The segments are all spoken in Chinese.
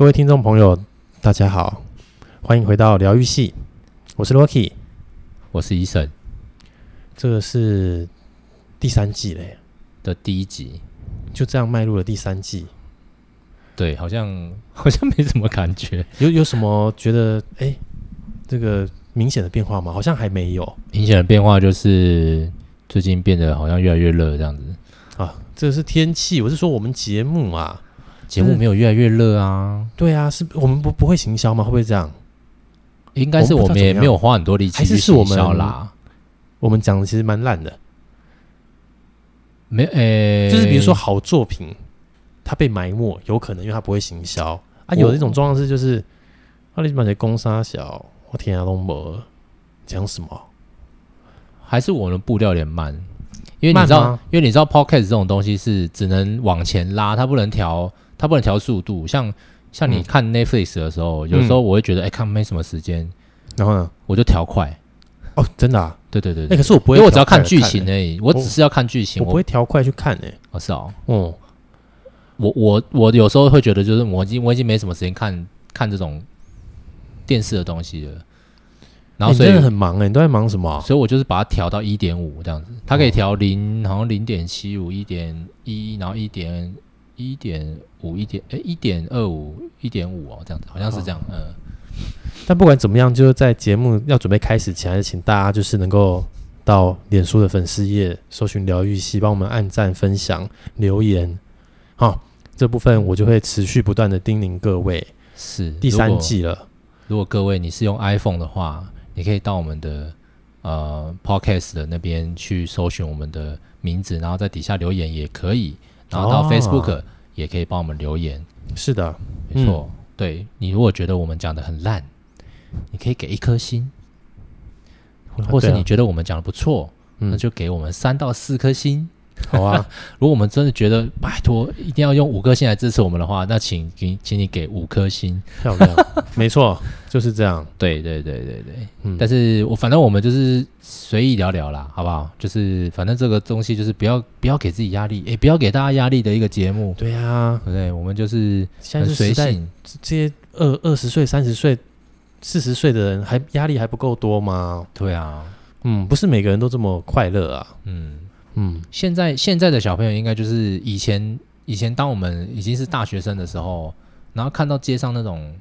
各位听众朋友，大家好，欢迎回到疗愈系，我是 locky 我是 Eason，这个是第三季嘞。的第一集，就这样迈入了第三季，对，好像 好像没什么感觉，有有什么觉得哎，这个明显的变化吗？好像还没有，明显的变化就是最近变得好像越来越热这样子。啊，这个是天气，我是说我们节目啊。节目没有越来越热啊？对啊，是我们不不会行销吗？会不会这样？应该是我们也没有花很多力气去行销啦。我们讲的其实蛮烂的，没诶，就是比如说好作品，它被埋没，有可能因为它不会行销啊。有的一种状况是，就是阿里巴巴攻杀小，我天啊，都没讲什么？还是我们步调有点慢？因为你知道，因为你知道，Podcast 这种东西是只能往前拉，它不能调。它不能调速度，像像你看 Netflix 的时候，嗯、有时候我会觉得，哎、欸，看没什么时间，然后呢，我就调快。哦，真的啊？对对对，哎、欸，可是我不会，因为我只要看剧情而已，我只是要看剧情，我，我不会调快去看诶。哦，是哦，嗯，我我我有时候会觉得，就是我已经我已经没什么时间看看这种电视的东西了。然后所以、欸、真的很忙诶，你都在忙什么？所以我就是把它调到一点五这样子，它可以调零，好像零点七五、一点一，然后一点。一点五，一点哎，一点二五，一点五哦，这样子好像是这样，哦、嗯。但不管怎么样，就是在节目要准备开始前，还是请大家就是能够到脸书的粉丝页搜寻疗愈系，帮我们按赞、分享、留言。好、哦，这部分我就会持续不断的叮咛各位。是第三季了如。如果各位你是用 iPhone 的话，你可以到我们的呃 Podcast 的那边去搜寻我们的名字，然后在底下留言也可以。然后到 Facebook 也可以帮我们留言，哦、是的，没错。嗯、对，你如果觉得我们讲的很烂，你可以给一颗星，或是你觉得我们讲的不错，啊啊、那就给我们三到四颗星。好啊，如果我们真的觉得拜托一定要用五颗星来支持我们的话，那请给请你给五颗星，漂亮，没错，就是这样。对对对对对，嗯，但是我反正我们就是随意聊聊啦，好不好？就是反正这个东西就是不要不要给自己压力，哎，不要给大家压力的一个节目。对啊，对对？我们就是很随性。这些二二十岁、三十岁、四十岁的人还压力还不够多吗？对啊，嗯，不是每个人都这么快乐啊，嗯。嗯，现在现在的小朋友应该就是以前以前当我们已经是大学生的时候，然后看到街上那种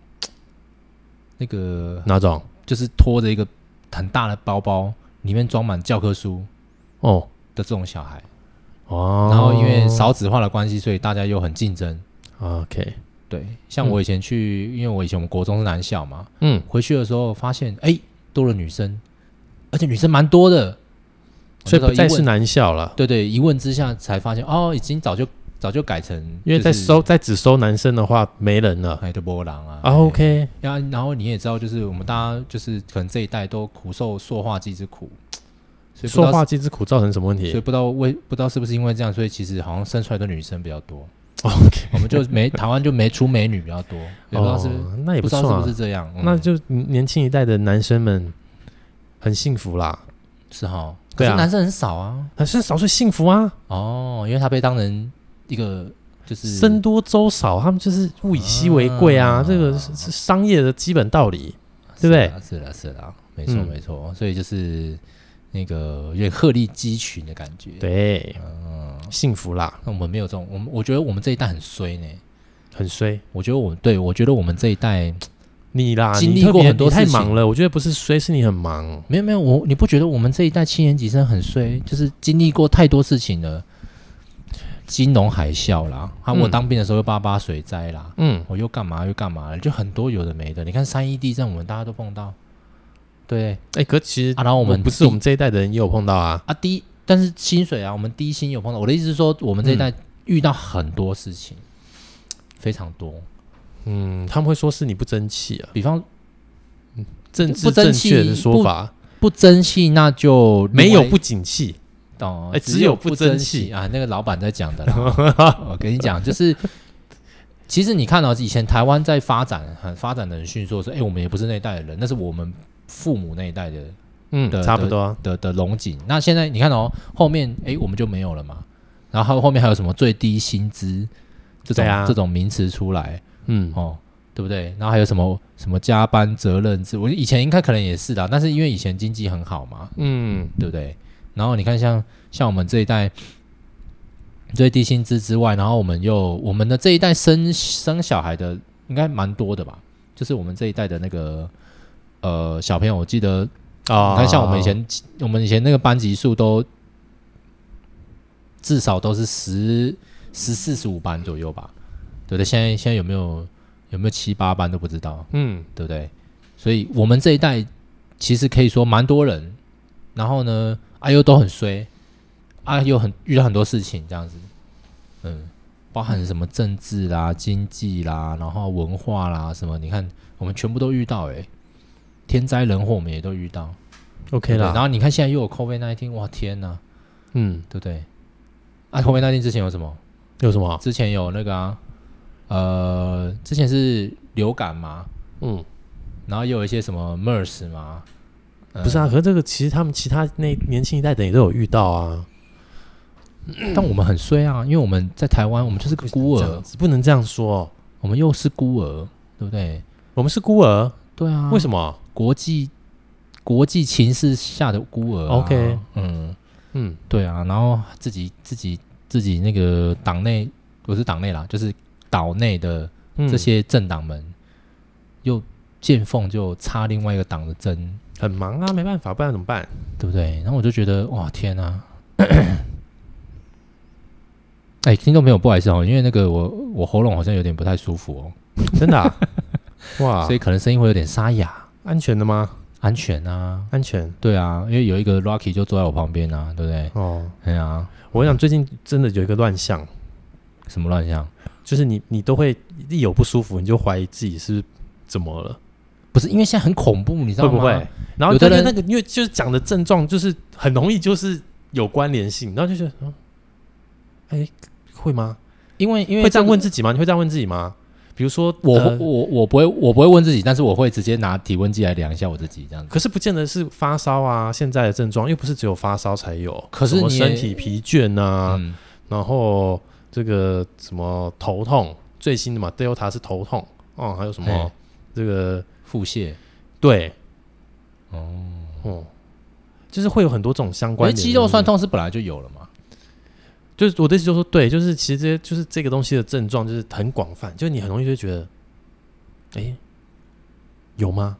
那个哪种，就是拖着一个很大的包包，里面装满教科书哦。的这种小孩。哦，然后因为少子化的关系，所以大家又很竞争。OK，对，像我以前去，嗯、因为我以前我们国中是男校嘛，嗯，回去的时候发现哎多了女生，而且女生蛮多的。所以不再是男校了。对对，一问之下才发现，哦，已经早就早就改成，因为在收在只收男生的话，没人了，还得波浪啊。啊，OK，然然后你也知道，就是我们大家就是可能这一代都苦受塑化剂之苦，所以塑化剂之苦造成什么问题？所以不知道为不知道是不是因为这样，所以其实好像生出来的女生比较多。OK，我们就没台湾就没出美女比较多，也不知道是那也不知道是不是这样，那就年轻一代的男生们很幸福啦，是哈。可是男生很少啊，男生少是幸福啊。哦，因为他被当成一个就是僧多粥少，他们就是物以稀为贵啊，这个是商业的基本道理，对不对？是的，是的，没错，没错。所以就是那个有点鹤立鸡群的感觉，对，嗯，幸福啦。那我们没有这种，我们我觉得我们这一代很衰呢，很衰。我觉得我对我觉得我们这一代。你啦，经历过很多，太忙了。我觉得不是衰，是你很忙。没有没有，我你不觉得我们这一代七年级生很衰？就是经历过太多事情了，金融海啸啦，啊，我当兵的时候又八八水灾啦，嗯，我又干嘛又干嘛了，就很多有的没的。你看三一地震，我们大家都碰到。对，哎，可其实啊，然后我们不是我们这一代的人也有碰到啊啊，低，但是薪水啊，我们低薪有碰到。我的意思是说，我们这一代遇到很多事情，非常多。嗯，他们会说是你不争气啊，比方，政治正确的说法，不争气，那就没有不景气，哦，哎，只有不争气啊。那个老板在讲的，我跟你讲，就是其实你看到以前台湾在发展，很发展的很迅速，说，哎，我们也不是那一代的人，那是我们父母那一代的，嗯，差不多的的龙井。那现在你看哦，后面哎，我们就没有了嘛。然后后面还有什么最低薪资这种这种名词出来。嗯哦，对不对？然后还有什么什么加班责任制，我以前应该可能也是的，但是因为以前经济很好嘛，嗯，对不对？然后你看像像我们这一代最低薪资之外，然后我们又我们的这一代生生小孩的应该蛮多的吧？就是我们这一代的那个呃小朋友，我记得啊，你看像我们以前我们以前那个班级数都至少都是十十四十五班左右吧？对不对？现在现在有没有有没有七八班都不知道，嗯，对不对？所以我们这一代其实可以说蛮多人，然后呢，啊又都很衰，啊又很遇到很多事情这样子，嗯。包含什么政治啦、经济啦，然后文化啦什么？你看，我们全部都遇到哎、欸，天灾人祸我们也都遇到，OK 啦。然后你看现在又有 COVID-19，哇天呐，嗯，对不对？啊，COVID-19 之前有什么？有什么？之前有那个啊，呃，之前是流感嘛，嗯，然后又有一些什么 MERS 嘛，不是啊？可是这个其实他们其他那年轻一代的也都有遇到啊。但我们很衰啊，因为我们在台湾，我们就是个孤儿，不能这样说。我们又是孤儿，对不对？我们是孤儿，对啊。为什么？国际国际情势下的孤儿啊。OK，嗯嗯，对啊。然后自己自己自己那个党内不是党内啦，就是岛内的这些政党们，又见缝就插另外一个党的针，很忙啊，没办法，不然怎么办？对不对？然后我就觉得，哇，天啊！哎，听众朋友，不好意思哦，因为那个我我喉咙好像有点不太舒服哦，真的啊？哇，所以可能声音会有点沙哑，安全的吗？安全啊，安全，对啊，因为有一个 Rocky 就坐在我旁边啊，对不对？哦，对啊，我想最近真的有一个乱象，什么乱象？就是你你都会一有不舒服，你就怀疑自己是怎么了？不是，因为现在很恐怖，你知道吗？会不会？然后有的人那个，因为就是讲的症状就是很容易就是有关联性，然后就觉得，哎。会吗？因为因为会这样问自己吗？你会这样问自己吗？比如说，我、呃、我我不会，我不会问自己，但是我会直接拿体温计来量一下我自己，这样子。可是不见得是发烧啊，现在的症状又不是只有发烧才有，可是你身体疲倦啊，嗯、然后这个什么头痛，最新的嘛，Delta 是头痛哦，还有什么这个腹泻，对，哦哦，就是会有很多这种相关的肌肉酸痛是本来就有了嘛。就是我的意思，就是说，对，就是其实这些就是这个东西的症状，就是很广泛，就是你很容易就觉得，哎，有吗？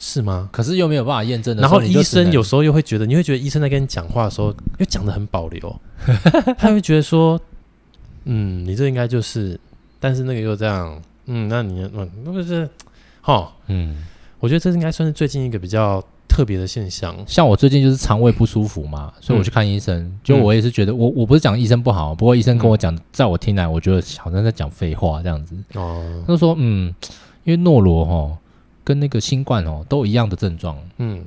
是吗？可是又没有办法验证的。然后医生有时候又会觉得，你会觉得医生在跟你讲话的时候，又讲的很保留，他会觉得说，嗯，你这应该就是，但是那个又这样，嗯，那你嗯，那不是，哈，嗯，我觉得这应该算是最近一个比较。特别的现象，像我最近就是肠胃不舒服嘛，所以我去看医生。嗯、就我也是觉得，我我不是讲医生不好，不过医生跟我讲，嗯、在我听来，我觉得好像在讲废话这样子。哦，他就说，嗯，因为诺罗哈跟那个新冠哦都一样的症状，嗯，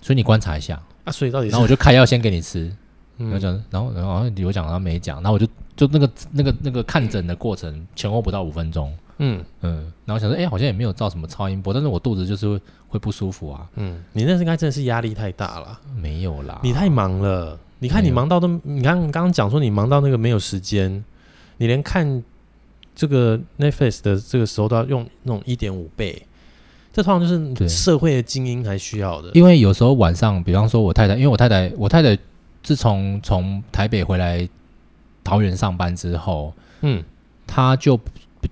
所以你观察一下啊。所以到底，然后我就开药先给你吃，嗯、然后讲，然后然后有讲然后没讲，然后我就就那个那个那个看诊的过程前后不到五分钟。嗯嗯，然后想说，哎、欸，好像也没有照什么超音波，但是我肚子就是会会不舒服啊。嗯，你那应该真的是压力太大了。没有啦，你太忙了。你看你忙到都，你看刚刚讲说你忙到那个没有时间，你连看这个 Netflix 的这个时候都要用那种一点五倍，这通常就是社会的精英才需要的。因为有时候晚上，比方说我太太，因为我太太，我太太自从从台北回来桃园上班之后，嗯，他就。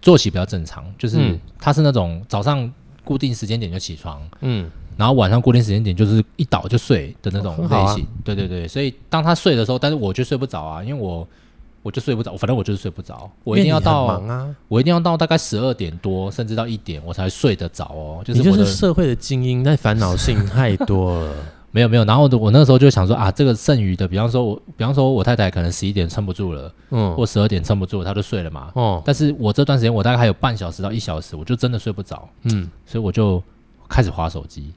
作息比较正常，就是他是那种早上固定时间点就起床，嗯，然后晚上固定时间点就是一倒就睡的那种类型。对对对，所以当他睡的时候，但是我就睡不着啊，因为我我就睡不着，反正我就是睡不着，我一定要到忙啊，我一定要到大概十二点多，甚至到一点我才睡得着哦。就是你就是社会的精英，那烦恼事情太多了。没有没有，然后我那时候就想说啊，这个剩余的，比方说我，比方说我太太可能十一点撑不住了，嗯，或十二点撑不住，她就睡了嘛，哦，但是我这段时间我大概还有半小时到一小时，我就真的睡不着，嗯，所以我就开始划手机，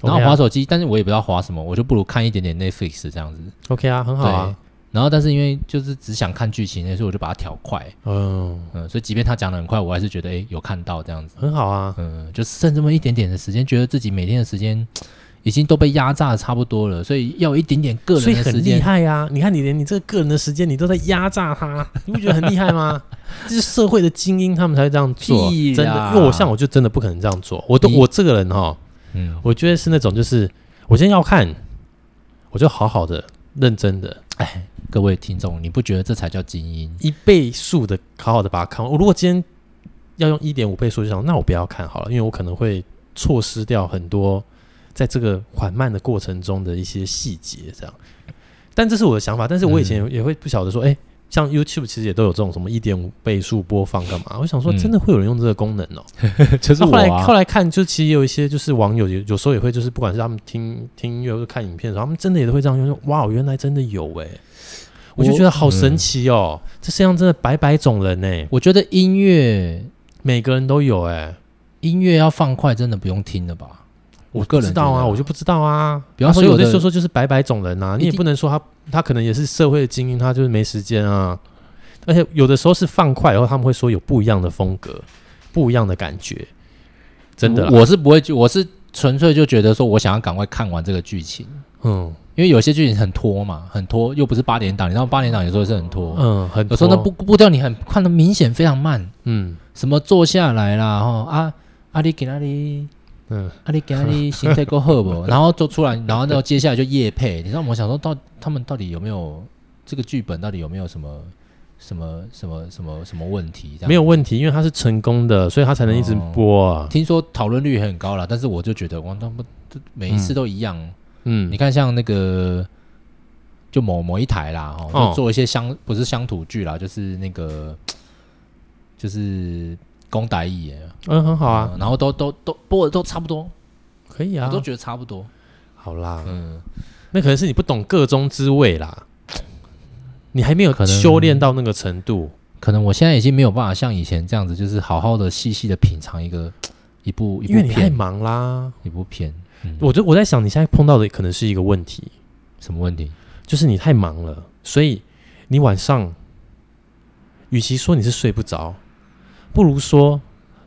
然后划手机，但是我也不知道划什么，我就不如看一点点 Netflix 这样子，OK 啊，很好啊，然后但是因为就是只想看剧情，所以我就把它调快，嗯嗯，所以即便他讲的很快，我还是觉得哎有看到这样子，很好啊，嗯，就剩这么一点点的时间，觉得自己每天的时间。已经都被压榨的差不多了，所以要有一点点个人的时间。所以很厉害呀、啊！你看，你连你这个个人的时间，你都在压榨他，你不觉得很厉害吗？这是社会的精英，他们才会这样做。真的，因为我像我就真的不可能这样做。我都我这个人哈，嗯，我觉得是那种，就是我今天要看，我就好好的、认真的。哎，各位听众，你不觉得这才叫精英？一倍速的好好的把它看完。我如果今天要用一点五倍速就想，那我不要看好了，因为我可能会错失掉很多在这个缓慢的过程中的一些细节。这样，但这是我的想法。但是我以前也会不晓得说，哎、嗯，像 YouTube 其实也都有这种什么一点五倍速播放干嘛？我想说，真的会有人用这个功能哦、喔。就是、嗯、后来后来看，就其实也有一些就是网友有有时候也会就是不管是他们听听音乐或者看影片的时候，他们真的也都会这样用。说哇，原来真的有哎、欸。我就觉得好神奇哦，嗯、这世界上真的百百种人呢。我觉得音乐每个人都有哎，音乐要放快真的不用听了吧？我个人知道啊，我就不知道啊。比方说，有的时候说就是白白种人呐，你也不能说他他可能也是社会的精英，他就是没时间啊。而且有的时候是放快，然后他们会说有不一样的风格，不一样的感觉。真的，我是不会，我是纯粹就觉得说我想要赶快看完这个剧情，嗯。因为有些剧情很拖嘛，很拖，又不是八点档，你知道八点档有时候是很拖，嗯，很拖，有时候那步步调你很看的明显非常慢，嗯，什么坐下来啦，哈啊，阿里给阿里，嗯，阿里给阿里心态够好不？然后做出来，然后那接下来就夜配，你知道我想说到他们到底有没有这个剧本到底有没有什么什么什么什么什么问题？没有问题，因为它是成功的，所以他才能一直播啊。听说讨论率很高了，但是我就觉得哇，他们每一次都一样。嗯，你看像那个，就某某一台啦，哦，就做一些乡不是乡土剧啦，就是那个，就是公台语，嗯，很好啊，然后都都都播的都差不多，可以啊，我都觉得差不多，好啦，嗯，那可能是你不懂个中滋味啦，你还没有可能修炼到那个程度，可能我现在已经没有办法像以前这样子，就是好好的细细的品尝一个 一部，因为你太忙啦，一部片。嗯、我就我在想，你现在碰到的可能是一个问题，什么问题？就是你太忙了，所以你晚上，与其说你是睡不着，不如说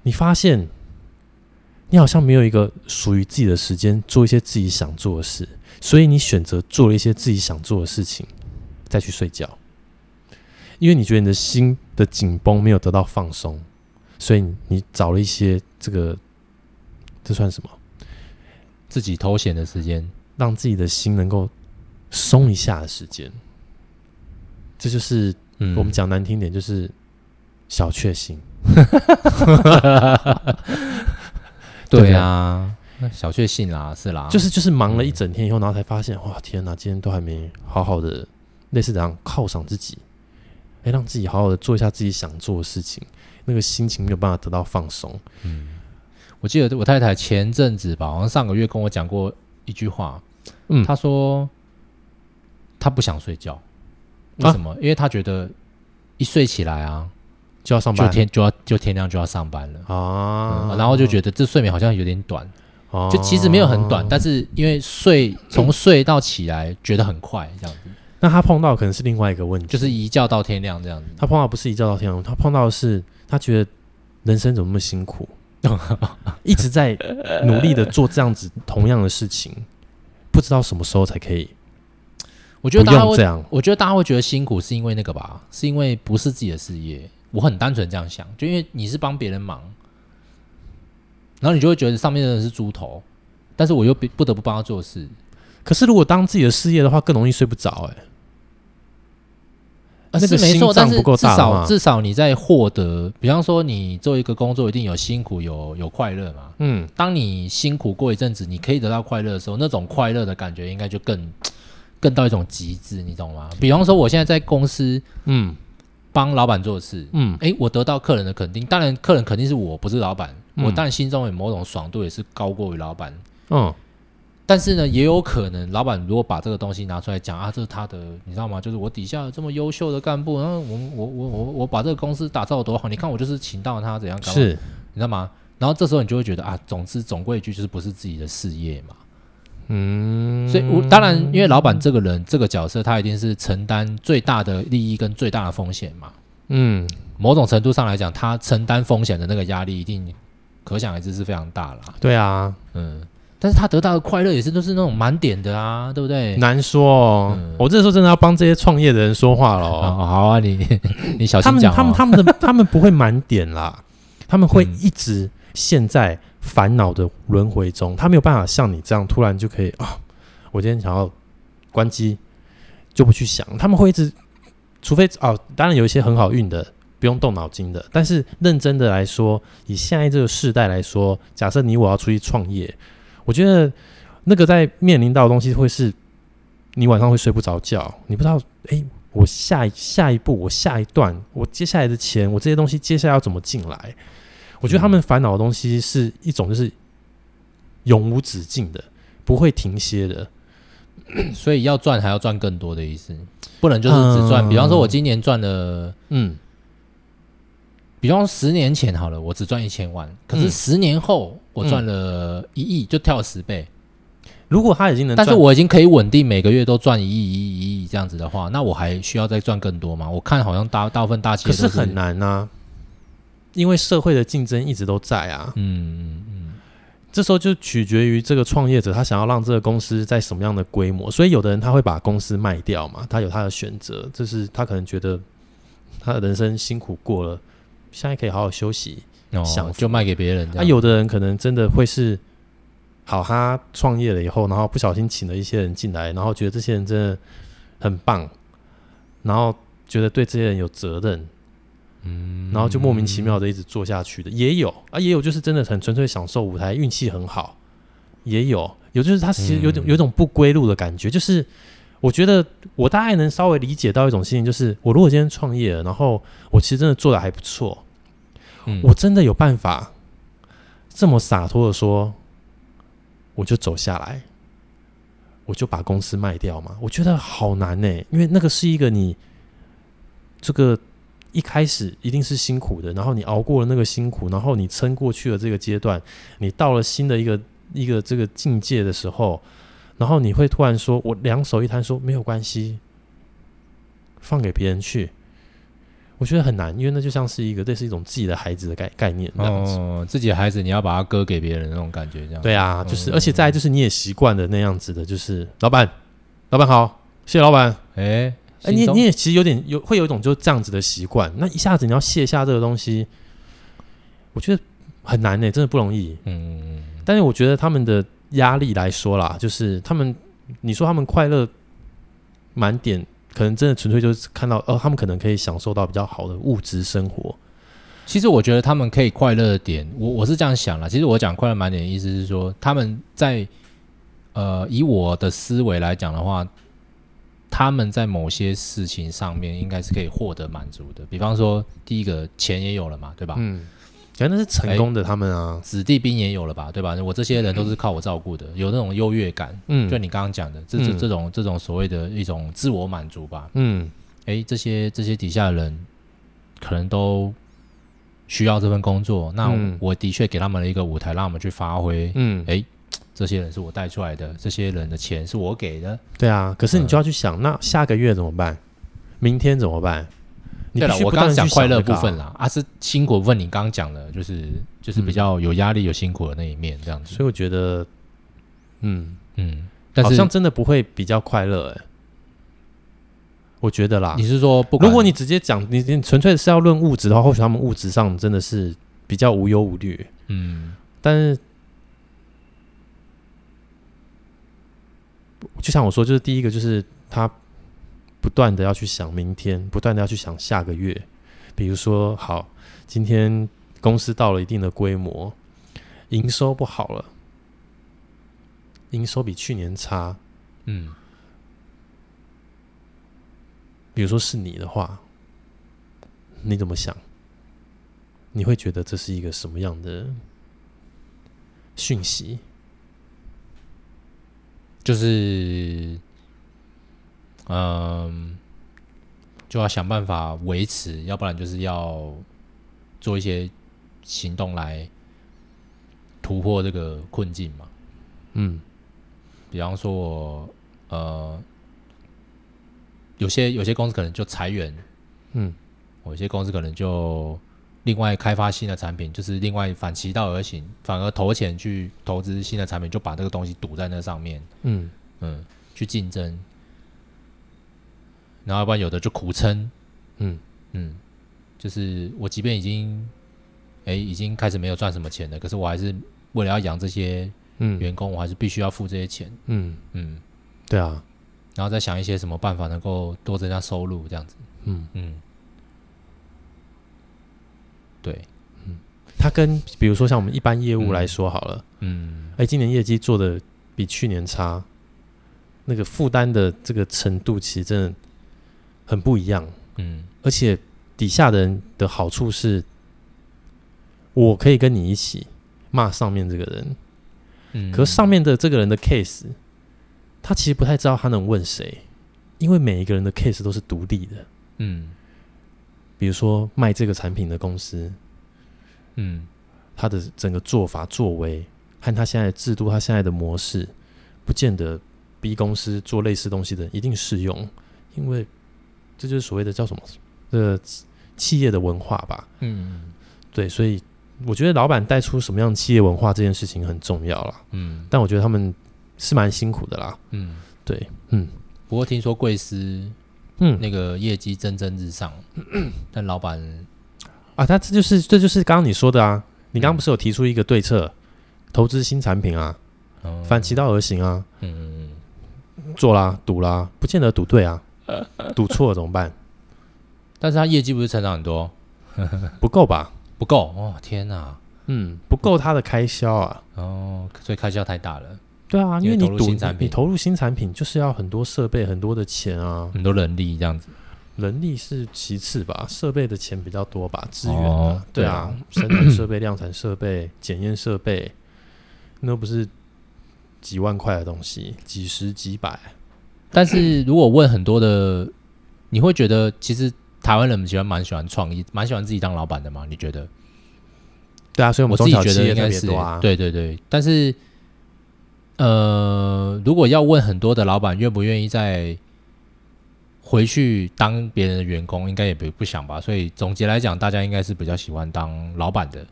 你发现你好像没有一个属于自己的时间做一些自己想做的事，所以你选择做了一些自己想做的事情，再去睡觉，因为你觉得你的心的紧绷没有得到放松，所以你找了一些这个，这算什么？自己偷闲的时间，让自己的心能够松一下的时间，这就是我们讲难听点，就是小确幸。对啊，小确幸啦，是啦，就是就是忙了一整天以后，然后才发现，哇，天哪，今天都还没好好的，类似这样犒赏自己，哎，让自己好好的做一下自己想做的事情，那个心情没有办法得到放松，嗯。我记得我太太前阵子吧，好像上个月跟我讲过一句话，嗯，她说她不想睡觉，为什么？啊、因为她觉得一睡起来啊就要上班，就天就要就天亮就要上班了啊、嗯，然后就觉得这睡眠好像有点短，啊、就其实没有很短，但是因为睡从睡到起来觉得很快这样子。那他碰到可能是另外一个问题，就是一觉到天亮这样子。他碰到不是一觉到天亮，他碰到的是他觉得人生怎么那么辛苦。一直在努力的做这样子同样的事情，不知道什么时候才可以。我觉得大家会这样，我觉得大家会觉得辛苦，是因为那个吧？是因为不是自己的事业。我很单纯这样想，就因为你是帮别人忙，然后你就会觉得上面的人是猪头，但是我又不得不帮他做事。可是如果当自己的事业的话，更容易睡不着。哎。是没错，但是至少至少你在获得，比方说你做一个工作，一定有辛苦有有快乐嘛。嗯，当你辛苦过一阵子，你可以得到快乐的时候，那种快乐的感觉应该就更 更到一种极致，你懂吗？比方说我现在在公司，嗯，帮老板做事，嗯，诶，我得到客人的肯定，当然客人肯定是我不是老板，我当然心中有某种爽度也是高过于老板，嗯。但是呢，也有可能老板如果把这个东西拿出来讲啊，这是他的，你知道吗？就是我底下有这么优秀的干部，然后我我我我我把这个公司打造得多好，你看我就是请到他怎样搞，是，你知道吗？然后这时候你就会觉得啊，总之总归一句就是不是自己的事业嘛，嗯，所以我当然因为老板这个人这个角色，他一定是承担最大的利益跟最大的风险嘛，嗯，某种程度上来讲，他承担风险的那个压力一定可想而知是非常大啦，对啊，嗯。但是他得到的快乐也是都是那种满点的啊，对不对？难说。哦，嗯、我这时候真的要帮这些创业的人说话了、哦。好啊，你 你小心讲、哦。他们他们他们的他们不会满点啦，他们会一直现在烦恼的轮回中，他没有办法像你这样突然就可以啊，我今天想要关机就不去想，他们会一直，除非哦，当然有一些很好运的。不用动脑筋的，但是认真的来说，以现在这个世代来说，假设你我要出去创业，我觉得那个在面临到的东西会是，你晚上会睡不着觉，你不知道，哎，我下一下一步，我下一段，我接下来的钱，我这些东西接下来要怎么进来？我觉得他们烦恼的东西是一种就是永无止境的，不会停歇的，所以要赚还要赚更多的意思，不能就是只赚。嗯、比方说，我今年赚了，嗯。比方说十年前好了，我只赚一千万，可是十年后我赚了一亿，就跳了十倍。如果他已经能，但是我已经可以稳定每个月都赚一亿、一亿、一亿这样子的话，那我还需要再赚更多吗？我看好像大大部分大企业，可是很难啊，因为社会的竞争一直都在啊。嗯嗯嗯，这时候就取决于这个创业者他想要让这个公司在什么样的规模，所以有的人他会把公司卖掉嘛，他有他的选择，这是他可能觉得他的人生辛苦过了。现在可以好好休息，哦、想就卖给别人。那、啊、有的人可能真的会是，好，他创业了以后，然后不小心请了一些人进来，然后觉得这些人真的很棒，然后觉得对这些人有责任，嗯，然后就莫名其妙的一直做下去的也有啊，也有就是真的很纯粹享受舞台，运气很好，也有，有就是他其实有种有种不归路的感觉，就是。我觉得我大概能稍微理解到一种心情，就是我如果今天创业了，然后我其实真的做的还不错，嗯，我真的有办法这么洒脱的说，我就走下来，我就把公司卖掉嘛？我觉得好难呢，因为那个是一个你这个一开始一定是辛苦的，然后你熬过了那个辛苦，然后你撑过去了这个阶段，你到了新的一个一个这个境界的时候。然后你会突然说：“我两手一摊，说没有关系，放给别人去。”我觉得很难，因为那就像是一个，这是一种自己的孩子的概概念。哦，自己的孩子，你要把它割给别人那种感觉，这样。对啊，就是，而且再来就是你也习惯了那样子的，就是老板，老板好，谢谢老板。哎哎，你你也其实有点有会有一种就是这样子的习惯，那一下子你要卸下这个东西，我觉得很难呢，真的不容易。嗯嗯。但是我觉得他们的。压力来说啦，就是他们，你说他们快乐满点，可能真的纯粹就是看到，哦，他们可能可以享受到比较好的物质生活。其实我觉得他们可以快乐的点，我我是这样想啦。其实我讲快乐满点的意思是说，他们在呃，以我的思维来讲的话，他们在某些事情上面应该是可以获得满足的。比方说，第一个钱也有了嘛，对吧？嗯。原来那是成功的他们啊，子弟兵也有了吧，对吧？我这些人都是靠我照顾的，有那种优越感。嗯，就你刚刚讲的，这这这种这种所谓的一种自我满足吧。嗯，哎，这些这些底下的人可能都需要这份工作，那我的确给他们了一个舞台，让我们去发挥。嗯，哎，这些人是我带出来的，这些人的钱是我给的。对啊，可是你就要去想，那下个月怎么办？明天怎么办？对了，我刚刚讲快乐部分啦，啊，是辛苦部分。你刚刚讲的，就是就是比较有压力、有辛苦的那一面，这样子。所以我觉得，嗯嗯，但是好像真的不会比较快乐哎。我觉得啦，你是说不，如果你直接讲，你你纯粹是要论物质的话，或许他们物质上真的是比较无忧无虑。嗯，但是就像我说，就是第一个，就是他。不断的要去想明天，不断的要去想下个月。比如说，好，今天公司到了一定的规模，营收不好了，营收比去年差。嗯，比如说是你的话，你怎么想？你会觉得这是一个什么样的讯息？就是。嗯，就要想办法维持，要不然就是要做一些行动来突破这个困境嘛。嗯，比方说我呃，有些有些公司可能就裁员，嗯，有些公司可能就另外开发新的产品，就是另外反其道而行，反而投钱去投资新的产品，就把这个东西堵在那上面，嗯。嗯，去竞争。然后要不然有的就苦撑，嗯。嗯，就是我即便已经，哎，已经开始没有赚什么钱了，可是我还是为了要养这些员工，嗯、我还是必须要付这些钱，嗯。嗯，对啊，然后再想一些什么办法能够多增加收入，这样子，嗯。嗯，对，嗯，他跟比如说像我们一般业务来说好了，嗯，哎，今年业绩做的比去年差，那个负担的这个程度其实真的。很不一样，嗯，而且底下的人的好处是，我可以跟你一起骂上面这个人，嗯，可是上面的这个人的 case，他其实不太知道他能问谁，因为每一个人的 case 都是独立的，嗯，比如说卖这个产品的公司，嗯，他的整个做法作为和他现在的制度，他现在的模式，不见得 B 公司做类似东西的一定适用，因为。这就是所谓的叫什么？这个企业的文化吧。嗯，对，所以我觉得老板带出什么样的企业文化这件事情很重要啦。嗯，但我觉得他们是蛮辛苦的啦。嗯，对，嗯。不过听说贵司，嗯，那个业绩蒸蒸日上，嗯、但老板啊，他这就是这就是刚刚你说的啊。你刚刚不是有提出一个对策，嗯、投资新产品啊，嗯、反其道而行啊。嗯，做啦，赌啦，不见得赌对啊。赌错了怎么办？但是他业绩不是成长很多，不够吧？不够哦！天哪，嗯，不够他的开销啊！哦，所以开销太大了。对啊，因为你赌新产品，你投入新产品就是要很多设备、很多的钱啊，很多人力这样子。人力是其次吧，设备的钱比较多吧，资源啊，对啊，生产设备、量产设备、检验设备，那不是几万块的东西，几十几百。但是如果问很多的，你会觉得其实台湾人喜欢蛮喜欢创意，蛮喜欢自己当老板的吗？你觉得？对啊，所以我们自己觉得应该是对对对。但是，呃，如果要问很多的老板愿不愿意再回去当别人的员工，应该也不不想吧。所以总结来讲，大家应该是比较喜欢当老板的，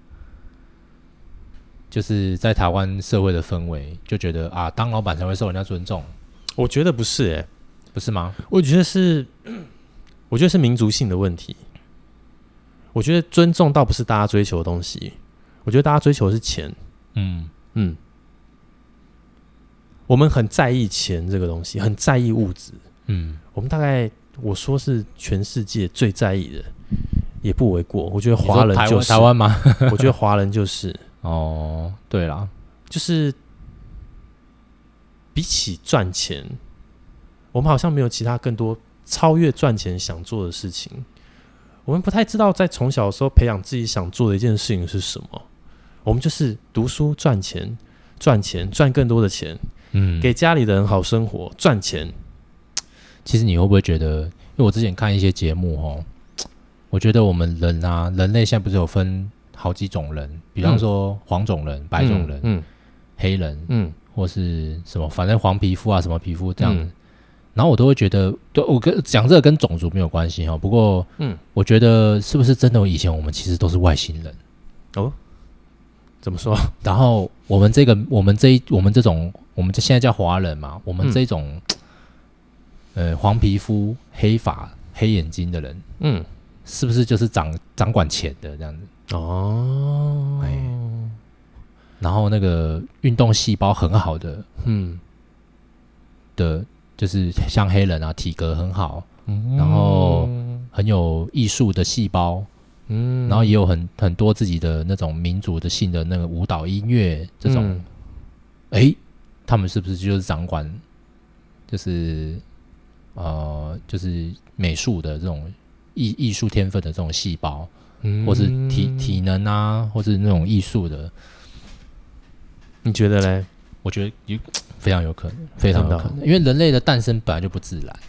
就是在台湾社会的氛围，就觉得啊，当老板才会受人家尊重。我觉得不是诶、欸，不是吗？我觉得是，我觉得是民族性的问题。我觉得尊重倒不是大家追求的东西，我觉得大家追求的是钱。嗯嗯，我们很在意钱这个东西，很在意物质。嗯，我们大概我说是全世界最在意的，也不为过。我觉得华人就是台湾吗？我觉得华人就是哦，对啦，就是。比起赚钱，我们好像没有其他更多超越赚钱想做的事情。我们不太知道在从小的时候培养自己想做的一件事情是什么。我们就是读书赚钱，赚钱赚更多的钱，嗯，给家里的人好生活，赚钱。其实你会不会觉得？因为我之前看一些节目哦，我觉得我们人啊，人类现在不是有分好几种人，比方说黄种人、白种人、嗯，黑人，嗯。或是什么，反正黄皮肤啊，什么皮肤这样，嗯、然后我都会觉得，对我跟讲这个跟种族没有关系哈。不过，嗯，我觉得是不是真的？以前我们其实都是外星人哦？怎么说？然后我们这个，我们这一，我们这种，我们这现在叫华人嘛，我们这种，嗯、呃，黄皮肤、黑发、黑眼睛的人，嗯，是不是就是掌掌管钱的这样子？哦，哎。然后那个运动细胞很好的，嗯，的，就是像黑人啊，体格很好，嗯，然后很有艺术的细胞，嗯，然后也有很很多自己的那种民族的性的那个舞蹈音乐这种，哎、嗯，他们是不是就是掌管，就是呃，就是美术的这种艺艺术天分的这种细胞，嗯，或是体体能啊，或是那种艺术的。你觉得嘞？我觉得有非常有可能，非常有可能，因为人类的诞生本来就不自然。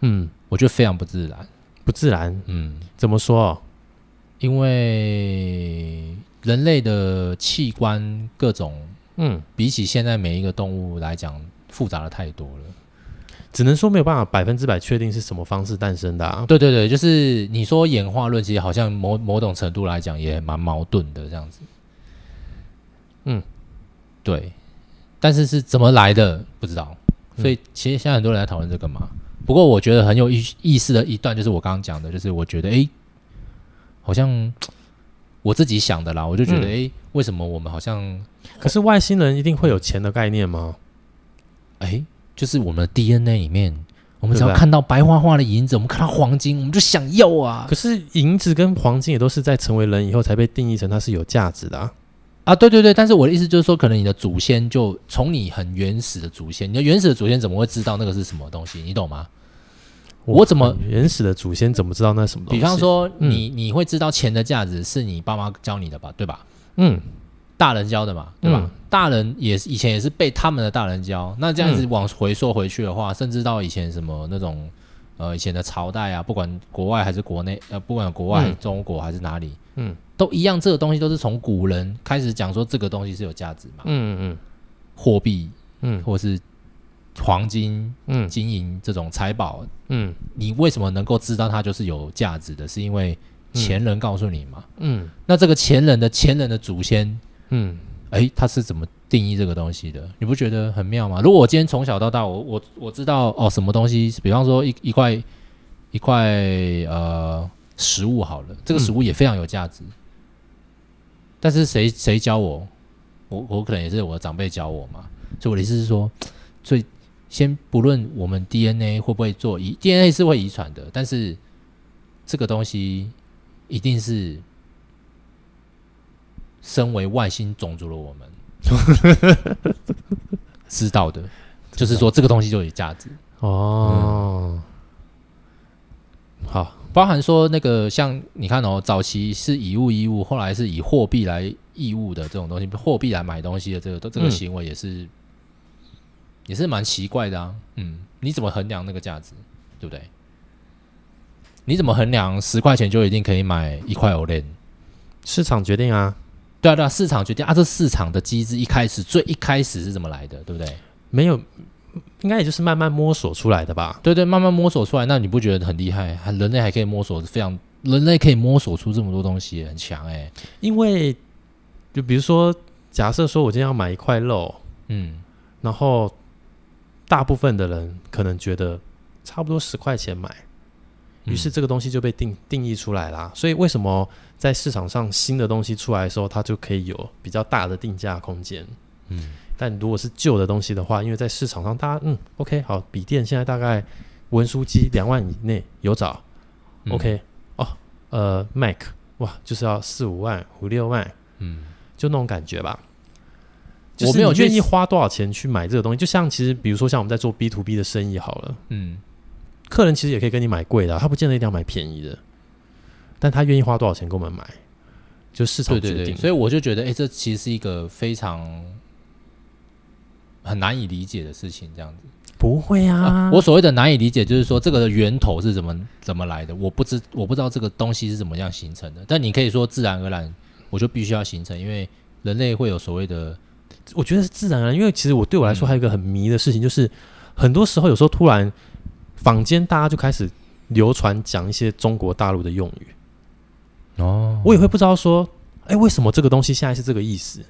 嗯，我觉得非常不自然，不自然。嗯，怎么说？因为人类的器官各种，嗯，比起现在每一个动物来讲，复杂的太多了。只能说没有办法百分之百确定是什么方式诞生的啊。对对对，就是你说演化论，其实好像某某种程度来讲也蛮矛盾的这样子。嗯，对，但是是怎么来的不知道，所以其实现在很多人在讨论这个嘛。不过我觉得很有意意思的一段，就是我刚刚讲的，就是我觉得哎，好像 我自己想的啦，我就觉得哎，为什么我们好像？可是外星人一定会有钱的概念吗？哎，就是我们的 DNA 里面，我们只要看到白花花的银子，我们看到黄金，我们就想要啊。可是银子跟黄金也都是在成为人以后才被定义成它是有价值的啊。啊，对对对，但是我的意思就是说，可能你的祖先就从你很原始的祖先，你的原始的祖先怎么会知道那个是什么东西？你懂吗？我怎么原始的祖先怎么知道那什么东西？比方说你，你、会知道钱的价值是你爸妈教你的吧？对吧？嗯，大人教的嘛，对吧？嗯、大人也是以前也是被他们的大人教。那这样子往回溯回去的话，嗯、甚至到以前什么那种呃以前的朝代啊，不管国外还是国内，呃，不管国外还是中国还是哪里，嗯，都一样。这个东西都是从古人开始讲说这个东西是有价值嘛？嗯嗯，货币，嗯，或是。黄金、嗯，金银这种财宝，嗯，你为什么能够知道它就是有价值的？是因为前人告诉你嘛？嗯，那这个前人的前人的祖先，嗯，哎，他是怎么定义这个东西的？你不觉得很妙吗？如果我今天从小到大，我我我知道哦，什么东西，比方说一一块一块呃食物好了，这个食物也非常有价值，嗯，但是谁谁教我？我我可能也是我的长辈教我嘛。所以我的意思是说，所以。先不论我们 DNA 会不会做遗，DNA 是会遗传的，但是这个东西一定是身为外星种族的我们 知道的，就是说这个东西就有价值哦。嗯、好，包含说那个像你看哦，早期是以物易物，后来是以货币来义务的这种东西，货币来买东西的这个这个行为也是。嗯也是蛮奇怪的啊，嗯，你怎么衡量那个价值，对不对？你怎么衡量十块钱就一定可以买一块 OLED？市场决定啊，对啊对啊，市场决定啊，这市场的机制一开始最一开始是怎么来的，对不对？没有，应该也就是慢慢摸索出来的吧？对对，慢慢摸索出来，那你不觉得很厉害？还人类还可以摸索，非常人类可以摸索出这么多东西，很强哎、欸。因为就比如说，假设说我今天要买一块肉，嗯，然后。大部分的人可能觉得差不多十块钱买，于是这个东西就被定定义出来啦。所以为什么在市场上新的东西出来的时候，它就可以有比较大的定价空间？嗯，但如果是旧的东西的话，因为在市场上大家嗯，OK 好，笔电现在大概文书机两万以内有找，OK 哦，呃，Mac 哇就是要四五万五六万，嗯，就那种感觉吧。我没有愿意花多少钱去买这个东西，就像其实，比如说像我们在做 B to B 的生意好了，嗯，客人其实也可以跟你买贵的，他不见得一定要买便宜的，但他愿意花多少钱跟我们买，就市场决定。所以我就觉得，哎，这其实是一个非常很难以理解的事情，这样子。不会啊，啊，我所谓的难以理解，就是说这个的源头是怎么怎么来的，我不知我不知道这个东西是怎么样形成的。但你可以说自然而然，我就必须要形成，因为人类会有所谓的。我觉得是自然而然，因为其实我对我来说还有一个很迷的事情，就是很多时候有时候突然坊间大家就开始流传讲一些中国大陆的用语哦，我也会不知道说，哎，为什么这个东西现在是这个意思？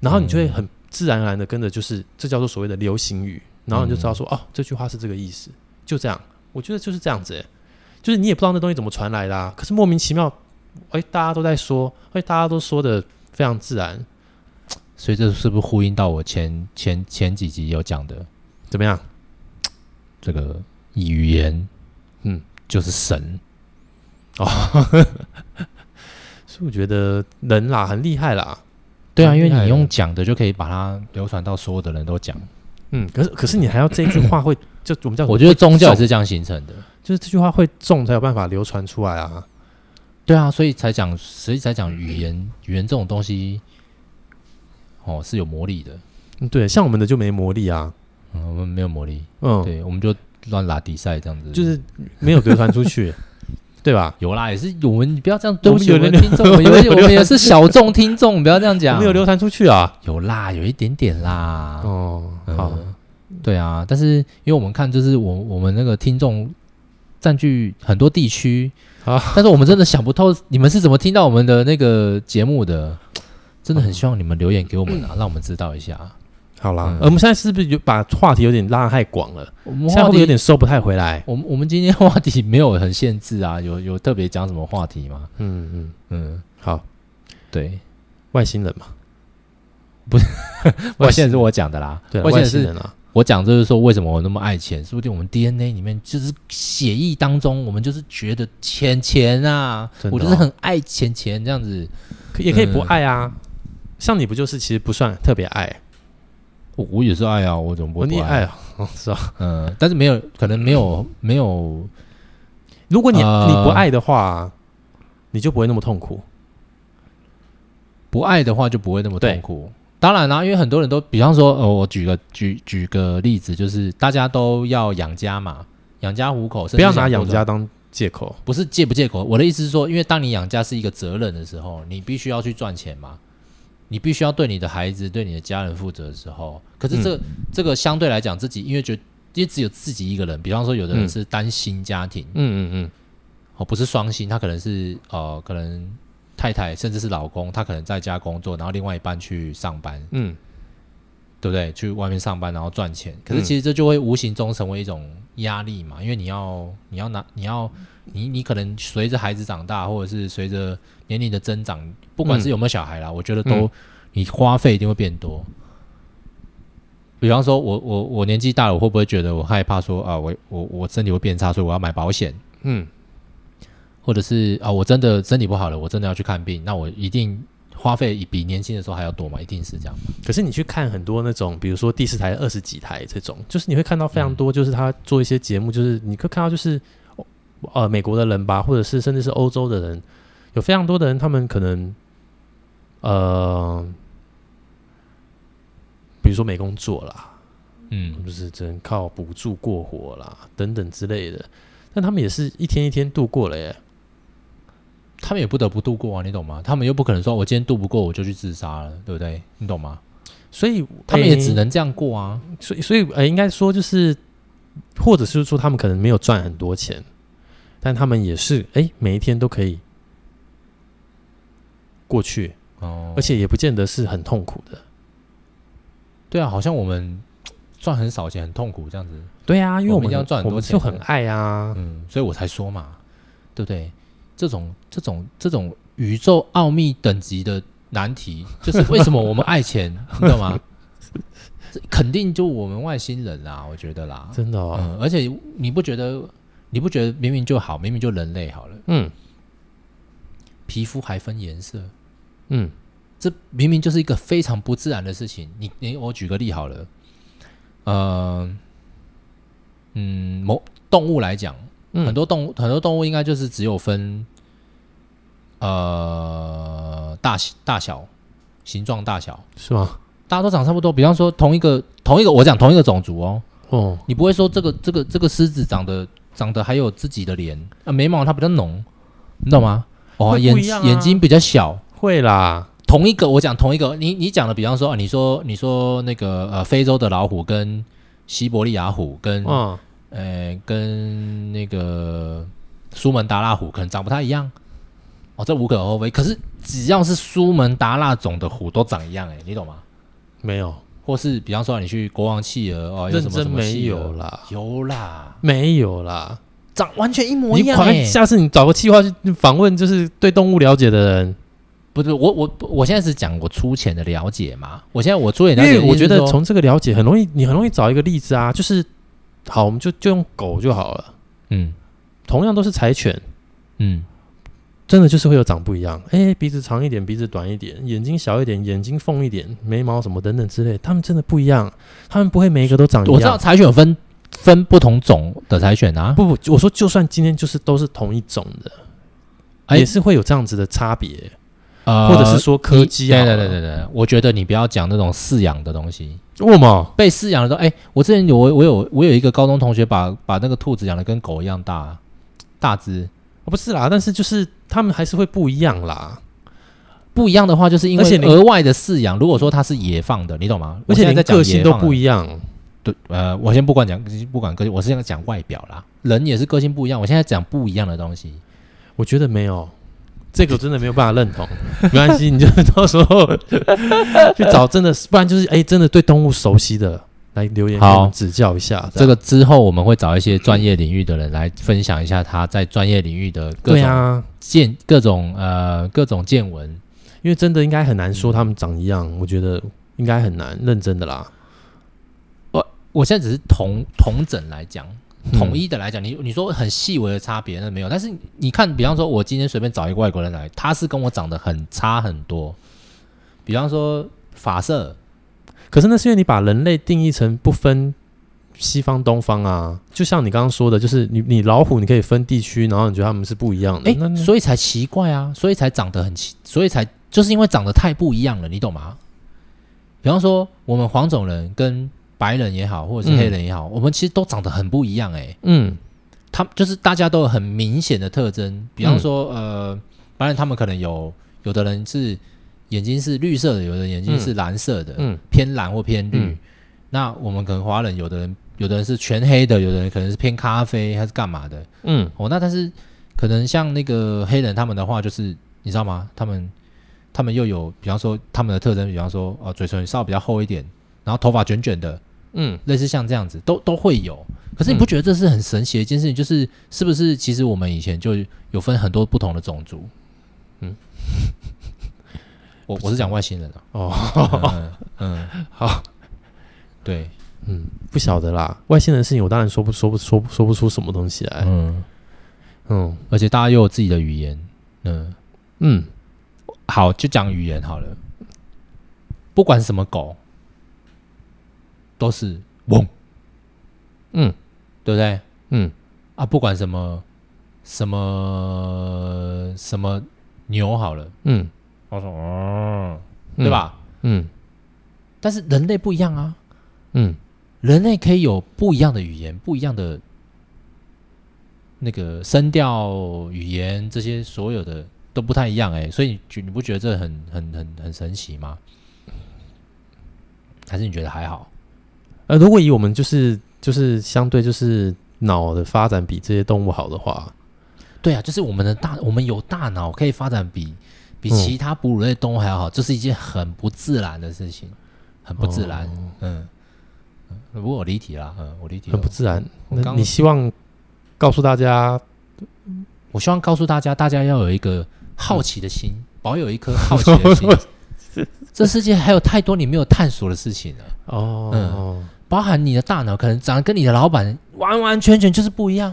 然后你就会很自然而然的跟着，就是这叫做所谓的流行语，然后你就知道说，哦，这句话是这个意思，就这样。我觉得就是这样子，就是你也不知道那东西怎么传来的啊，可是莫名其妙，哎，大家都在说，哎，大家都说的非常自然。所以这是不是呼应到我前前前几集有讲的？怎么样？这个语言，嗯，就是神哦。所以我觉得人啦很厉害啦。对啊，因为你用讲的就可以把它流传到所有的人都讲。嗯，可是可是你还要这句话会就我们叫，我觉得宗教也是这样形成的，就是这句话会重才有办法流传出来啊。对啊，所以才讲，所以才讲语言，语言这种东西。哦，是有魔力的，嗯，对，像我们的就没魔力啊，嗯，我们没有魔力，嗯，对，我们就乱拉比赛这样子，就是没有流传出去，对吧？有啦，也是我们，你不要这样，对不起，我们听众，我们 我们也是小众听众，不要这样讲，没有流传出去啊，有啦，有一点点啦，哦，好，对啊，但是因为我们看，就是我我们那个听众占据很多地区啊，但是我们真的想不透你们是怎么听到我们的那个节目的，真的很希望你们留言给我们啊，嗯、让我们知道一下。好啦，嗯、我们现在是不是就把话题有点拉得太广了？我们话题现在会不会有点收不太回来。我们我们今天话题没有很限制啊，有有特别讲什么话题吗？嗯嗯。嗯，好，对，外星人嘛，不是，外星人是我讲的啦，对，外星人啊，我讲就是说为什么我那么爱钱，说不定我们 DNA 里面就是血液当中，我们就是觉得钱钱啊，哦、我就是很爱钱钱这样子，可也可以不爱啊，嗯、像你不就是其实不算特别爱。我也是爱啊，我怎么不爱？你爱啊，是吧？嗯，但是没有，可能没有，没有。如果你、呃、你不爱的话，你就不会那么痛苦。不爱的话就不会那么痛苦。当然啦、啊，因为很多人都，比方说，呃，我举个举举个例子，就是大家都要养家嘛，养家糊口，不要拿养家当借口。不是借不借口，我的意思是说，因为当你养家是一个责任的时候，你必须要去赚钱嘛。你必须要对你的孩子、对你的家人负责的时候，可是这、嗯、这个相对来讲，自己因为觉得因为只有自己一个人，比方说有的人是单薪家庭，嗯嗯嗯，哦，不是双薪，他可能是呃，可能太太甚至是老公，他可能在家工作，然后另外一半去上班，嗯，对不对？去外面上班然后赚钱，可是其实这就会无形中成为一种压力嘛，因为你要你要拿你要你你可能随着孩子长大，或者是随着年龄的增长。不管是有没有小孩啦，嗯、我觉得都你花费一定会变多。嗯、比方说我，我我我年纪大了，我会不会觉得我害怕说啊，我我我身体会变差，所以我要买保险？嗯，或者是啊，我真的身体不好了，我真的要去看病，那我一定花费比年轻的时候还要多嘛？一定是这样。可是你去看很多那种，比如说第四台二十几台这种，就是你会看到非常多，就是他做一些节目，就是你会看到就是呃美国的人吧，或者是甚至是欧洲的人，有非常多的人，他们可能。呃，比如说没工作啦，嗯，就是只能靠补助过活啦，等等之类的。但他们也是一天一天度过了耶，他们也不得不度过啊，你懂吗？他们又不可能说我今天度不过我就去自杀了，对不对？你懂吗？所以他们也只能这样过啊。所以，所以呃，应该说就是，或者是说他们可能没有赚很多钱，但他们也是哎，每一天都可以过去。哦，而且也不见得是很痛苦的。对啊，好像我们 赚很少钱很痛苦这样子。对啊，因为我们，我们要赚很多钱，就很爱啊。嗯，所以我才说嘛，对不对？这种这种这种宇宙奥秘等级的难题，就是为什么我们爱钱，你知道吗？肯定就我们外星人啦，我觉得啦，真的哦。嗯，而且你不觉得？你不觉得明明就好，明明就人类好了，嗯，皮肤还分颜色。嗯，这明明就是一个非常不自然的事情。你你我举个例好了，呃，嗯，某动物来讲，嗯、很多动物很多动物应该就是只有分，呃，大大小、形状大小是吗？大家都长差不多。比方说同一个同一个，我讲同一个种族哦，哦，你不会说这个这个这个狮子长得长得还有自己的脸啊，眉毛它比较浓，你懂吗？哦，眼眼睛比较小。会啦，同一个我讲同一个，你你讲的，比方说啊，你说你说那个呃，非洲的老虎跟西伯利亚虎跟嗯呃跟那个苏门答腊虎可能长不太一样哦，这无可厚非。可是只要是苏门答腊种的虎都长一样哎，你懂吗？没有，或是比方说你去国王企鹅哦，有什么什么没有啦，有啦，没有啦，长完全一模一样。你下次你找个企划去访问，就是对动物了解的人。不是我我我现在是讲我粗浅的了解嘛？我现在我粗浅了解，因为我觉得从这个了解很容易，你很容易找一个例子啊，就是好，我们就就用狗就好了。嗯，同样都是柴犬，嗯，真的就是会有长不一样。哎、欸，鼻子长一点，鼻子短一点，眼睛小一点，眼睛缝一点，眉毛什么等等之类，他们真的不一样。他们不会每一个都长一样。我知道柴犬有分分不同种的柴犬啊。不不，我说就算今天就是都是同一种的，欸、也是会有这样子的差别。呃，或者是说柯基啊，对对对对对，我觉得你不要讲那种饲养的东西。为什么？被饲养的时候，哎，我之前有我有我有一个高中同学把把那个兔子养的跟狗一样大，大只。不是啦，但是就是他们还是会不一样啦。不一样的话，就是因为额外的饲养。如果说它是野放的，你懂吗？而且连个性都不一样。对，呃，我先不管讲，不管个性，我是想讲外表啦。人也是个性不一样，我现在讲不一样的东西。我觉得没有，这个真的没有办法认同。没关系，你就到时候去找真的，不然就是哎，真的对动物熟悉的来留言，好指教一下。这个之后我们会找一些专业领域的人来分享一下他在专业领域的各种见、各种呃各种见闻，因为真的应该很难说他们长一样，我觉得应该很难认真的啦。我现在只是同同整来讲，统一的来讲，你你说很细微的差别那没有，但是你看，比方说，我今天随便找一个外国人来，他是跟我长得很差很多。比方说发色，可是那是因为你把人类定义成不分西方东方啊，就像你刚刚说的，就是你你老虎你可以分地区，然后你觉得他们是不一样的，诶，所以才奇怪啊，所以才长得很奇，所以才就是因为长得太不一样了，你懂吗？比方说我们黄种人跟白人也好，或者是黑人也好，嗯、我们其实都长得很不一样哎、欸。嗯，他就是大家都有很明显的特征，比方说，嗯、呃，白人他们可能有，有的人是眼睛是绿色的，有的眼睛是蓝色的，嗯，偏蓝或偏绿。嗯、那我们可能华人，有的人有的人是全黑的，有的人可能是偏咖啡还是干嘛的。嗯，哦，那但是可能像那个黑人他们的话，就是你知道吗？他们他们又有，比方说他们的特征，比方说哦，嘴唇稍微比较厚一点，然后头发卷卷的。嗯，类似像这样子都都会有，可是你不觉得这是很神奇的一件事情？就是是不是其实我们以前就有分很多不同的种族？嗯，我我是讲外星人啊。哦，嗯，好，对，嗯，不晓得啦，外星人的事情我当然说不说不说说不出什么东西来，嗯。嗯，而且大家又有自己的语言，嗯。嗯，好，就讲语言好了，不管什么狗。都是嗡，嗯，对不对？嗯。啊，不管什么什么什么牛好了，嗯，我说哦，对吧？嗯，但是人类不一样啊，嗯，人类可以有不一样的语言，不一样的那个声调、语言，这些所有的都不太一样哎，所以你你不觉得这很很很很神奇吗？还是你觉得还好？呃，如果以我们就是就是相对就是脑的发展比这些动物好的话，对啊，就是我们的大我们有大脑可以发展比比其他哺乳类动物还要好，这是一件很不自然的事情，很不自然。嗯，不过我离题了，嗯，我离题了，很不自然。那你希望告诉大家，我希望告诉大家，大家要有一个好奇的心，保有一颗好奇的心。这世界还有太多你没有探索的事情了。哦，嗯。包含你的大脑可能长得跟你的老板完完全全就是不一样，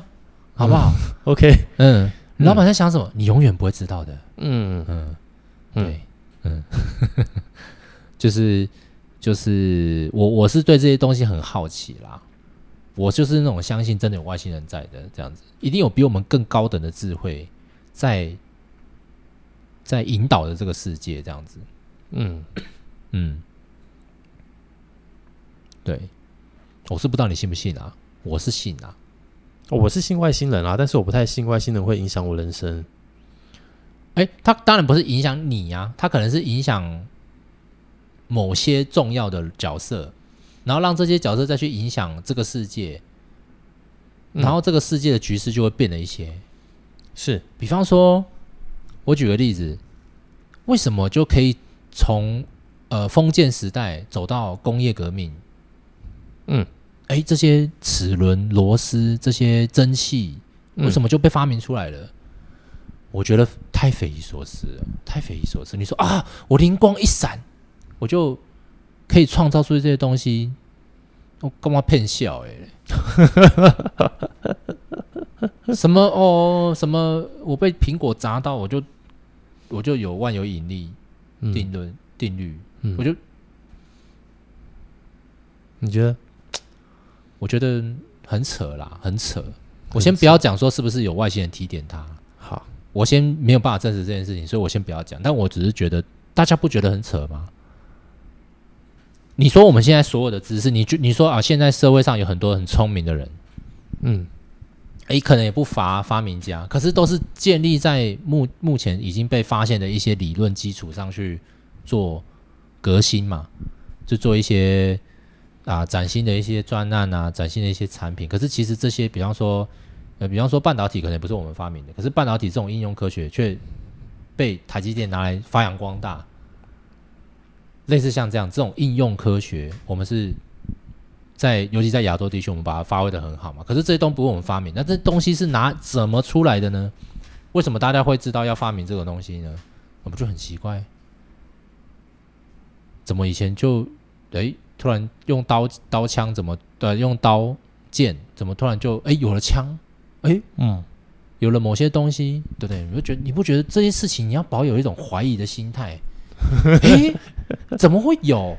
好不好？OK，嗯，你老板在想什么，你永远不会知道的。嗯嗯，对，嗯，就是就是我我是对这些东西很好奇啦，我就是那种相信真的有外星人在的这样子，一定有比我们更高等的智慧在在引导着这个世界这样子。嗯 嗯，对。我是不知道你信不信啊？我是信啊，我是信外星人啊，但是我不太信外星人会影响我人生。哎，他当然不是影响你啊，他可能是影响某些重要的角色，然后让这些角色再去影响这个世界，然后这个世界的局势就会变了一些。是，比方说，我举个例子，为什么就可以从呃封建时代走到工业革命？嗯。哎，这些齿轮、螺丝、这些蒸汽，为什么就被发明出来了？嗯、我觉得太匪夷所思了，太匪夷所思。你说啊，我灵光一闪，我就可以创造出这些东西，我干嘛骗笑？哎，什么哦？什么？我被苹果砸到，我就我就有万有引力定论、嗯、定律，嗯、我就你觉得？我觉得很扯啦，很扯。我先不要讲说是不是有外星人提点他。好，我先没有办法证实这件事情，所以我先不要讲。但我只是觉得，大家不觉得很扯吗？你说我们现在所有的知识，你就你说啊，现在社会上有很多很聪明的人，嗯，诶，可能也不乏发明家，可是都是建立在目目前已经被发现的一些理论基础上去做革新嘛，就做一些。啊崭新的一些专案啊，崭新的一些产品。可是其实这些，比方说，呃，比方说半导体可能不是我们发明的，可是半导体这种应用科学却被台积电拿来发扬光大。类似像这样这种应用科学，我们是在尤其在亚洲地区，我们把它发挥得很好嘛。可是这些都不是我们发明，那这东西是拿怎么出来的呢？为什么大家会知道要发明这个东西呢？我们就很奇怪？怎么以前就诶、突然用刀刀枪怎么对、呃、用刀剑怎么突然就诶、欸，有了枪？诶、欸，嗯，有了某些东西，对不对？你会觉得你不觉得这些事情你要保有一种怀疑的心态？诶、欸，怎么会有？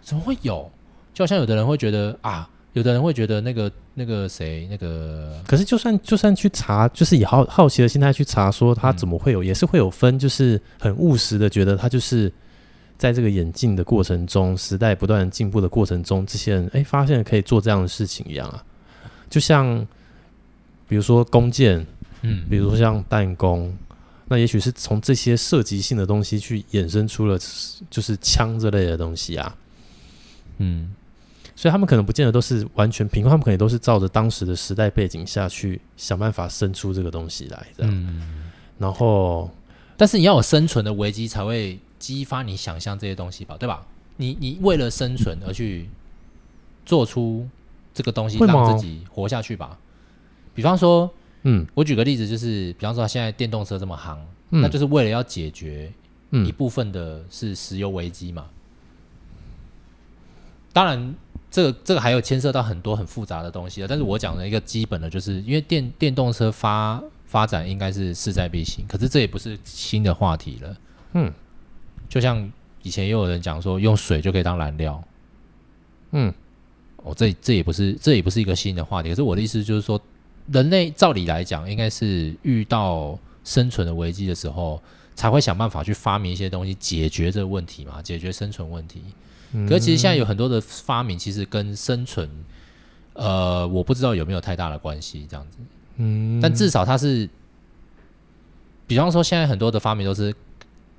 怎么会有？就好像有的人会觉得啊，有的人会觉得那个那个谁那个，可是就算就算去查，就是以好好奇的心态去查，说他怎么会有，嗯、也是会有分，就是很务实的觉得他就是在这个演进的过程中，时代不断进步的过程中，这些人哎、欸、发现可以做这样的事情一样啊。就像比如说弓箭，嗯，比如说像弹弓。那也许是从这些射击性的东西去衍生出了，就是枪这类的东西啊，嗯，所以他们可能不见得都是完全凭空，他们可能都是照着当时的时代背景下去想办法生出这个东西来，这样。嗯，然后，但是你要有生存的危机，才会激发你想象这些东西吧，对吧？你你为了生存而去做出这个东西，让自己活下去吧。比方说。嗯，我举个例子，就是比方说现在电动车这么夯，嗯、那就是为了要解决一部分的是石油危机嘛。当然，这个这个还有牵涉到很多很复杂的东西，但是我讲的一个基本的，就是因为电电动车发发展应该是势在必行，可是这也不是新的话题了。嗯，就像以前也有人讲说用水就可以当燃料。嗯，哦，这这也不是这也不是一个新的话题，可是我的意思就是说。人类照理来讲，应该是遇到生存的危机的时候，才会想办法去发明一些东西解决这个问题嘛，解决生存问题。嗯、可是其实现在有很多的发明，其实跟生存，呃，我不知道有没有太大的关系，这样子。嗯，但至少它是，比方说现在很多的发明都是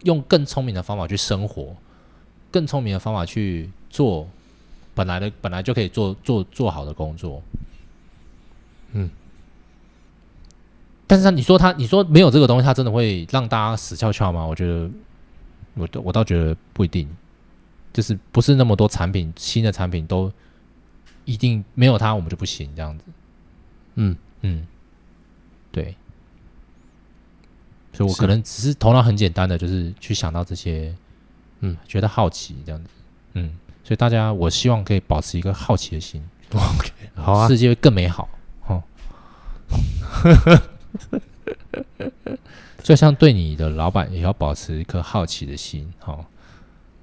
用更聪明的方法去生活，更聪明的方法去做本来的本来就可以做做做好的工作。嗯。但是他，你说他，你说没有这个东西，他真的会让大家死翘翘吗？我觉得，我我倒觉得不一定，就是不是那么多产品，新的产品都一定没有它，我们就不行这样子。嗯嗯，对，所以我可能只是头脑很简单的，就是去想到这些，嗯，觉得好奇这样子，嗯，所以大家，我希望可以保持一个好奇的心，OK，好啊，世界会更美好，哈。就像对你的老板也要保持一颗好奇的心，哈，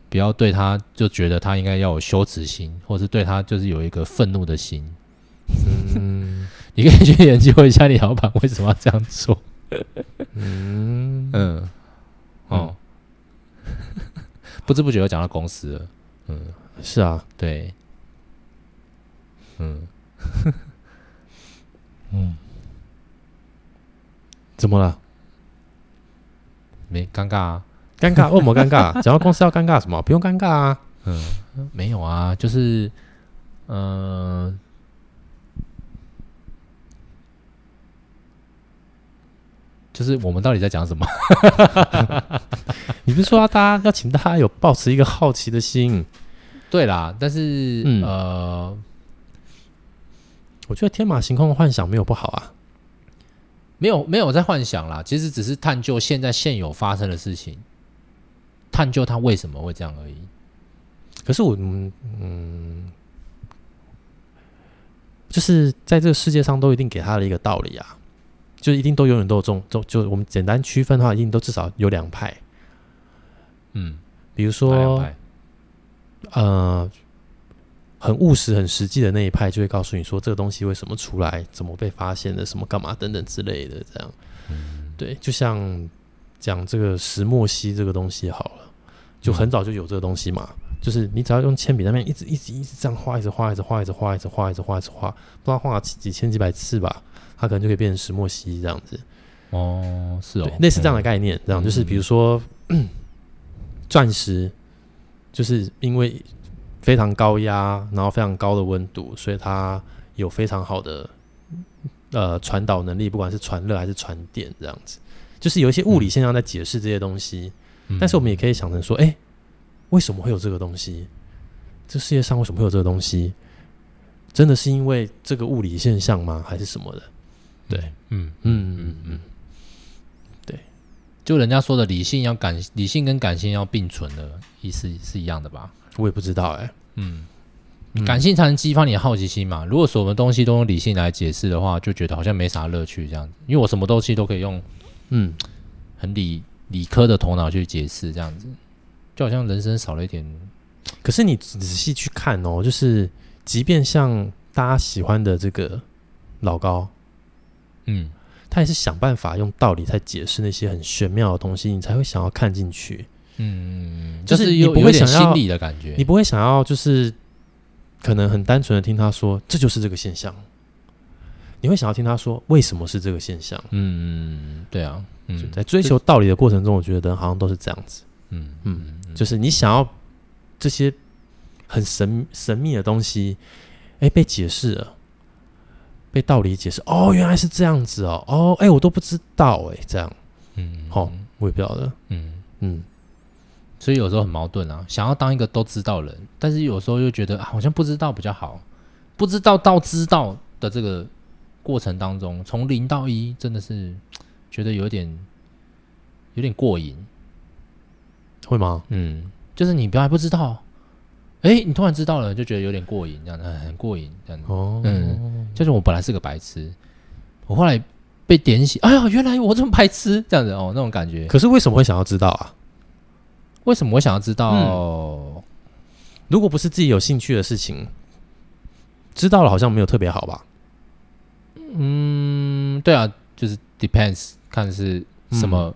不要对他就觉得他应该要有羞耻心，或是对他就是有一个愤怒的心。嗯，你可以去研究一下你老板为什么要这样做。嗯嗯哦，不知不觉又讲到公司了。嗯，是啊，对，嗯 嗯。怎么了？没尴尬啊？尴尬？为什么尴尬？讲到公司要尴尬什么？不用尴尬啊。嗯，没有啊，就是，嗯、呃，就是我们到底在讲什么？你不是说要大家要请大家有保持一个好奇的心？对啦，但是，嗯、呃，我觉得天马行空的幻想没有不好啊。没有没有在幻想啦，其实只是探究现在现有发生的事情，探究它为什么会这样而已。可是我嗯嗯，就是在这个世界上都一定给他了一个道理啊，就一定都永远都有这种，就就我们简单区分的话，一定都至少有两派。嗯，比如说，呃。很务实、很实际的那一派就会告诉你说，这个东西为什么出来，怎么被发现的，什么干嘛等等之类的，这样。嗯、对，就像讲这个石墨烯这个东西好了，就很早就有这个东西嘛，嗯、就是你只要用铅笔那边一直一直一直这样画，一直画，一直画，一直画，一直画，一直画，一直画，不知道画了几几千几百次吧，它可能就可以变成石墨烯这样子。哦，是哦，类似这样的概念，这样就是比如说 钻、嗯、石，就是因为。非常高压，然后非常高的温度，所以它有非常好的呃传导能力，不管是传热还是传电，这样子，就是有一些物理现象在解释这些东西。嗯、但是我们也可以想成说，哎、欸，为什么会有这个东西？这世界上为什么会有这个东西？真的是因为这个物理现象吗？还是什么的？对，嗯嗯嗯嗯，嗯，对，就人家说的理性要感，理性跟感性要并存的意思是一样的吧？我也不知道哎、欸，嗯，感性才能激发你的好奇心嘛。如果什么东西都用理性来解释的话，就觉得好像没啥乐趣这样子。因为我什么东西都可以用，嗯，很理理科的头脑去解释，这样子，就好像人生少了一点。可是你仔细去看哦，就是即便像大家喜欢的这个老高，嗯，他也是想办法用道理在解释那些很玄妙的东西，你才会想要看进去。嗯，就是你不会想要心理的感觉，你不会想要就是可能很单纯的听他说这就是这个现象，你会想要听他说为什么是这个现象？嗯，对啊，嗯，在追求道理的过程中，我觉得人好像都是这样子。嗯嗯，就是你想要这些很神神秘的东西，哎，被解释了，被道理解释，哦，原来是这样子哦，哦，哎，我都不知道，哎，这样，嗯，好，我也不晓得，嗯嗯。所以有时候很矛盾啊，想要当一个都知道人，但是有时候又觉得、啊、好像不知道比较好。不知道到知道的这个过程当中，从零到一，真的是觉得有点有点过瘾，会吗？嗯，就是你不要不知道，哎、欸，你突然知道了，就觉得有点过瘾，这样子很过瘾，这样子。哦，嗯，就是我本来是个白痴，我后来被点醒，哎呀，原来我这么白痴，这样子哦，那种感觉。可是为什么会想要知道啊？为什么我想要知道、嗯？如果不是自己有兴趣的事情，知道了好像没有特别好吧？嗯，对啊，就是 depends，看是什么、嗯、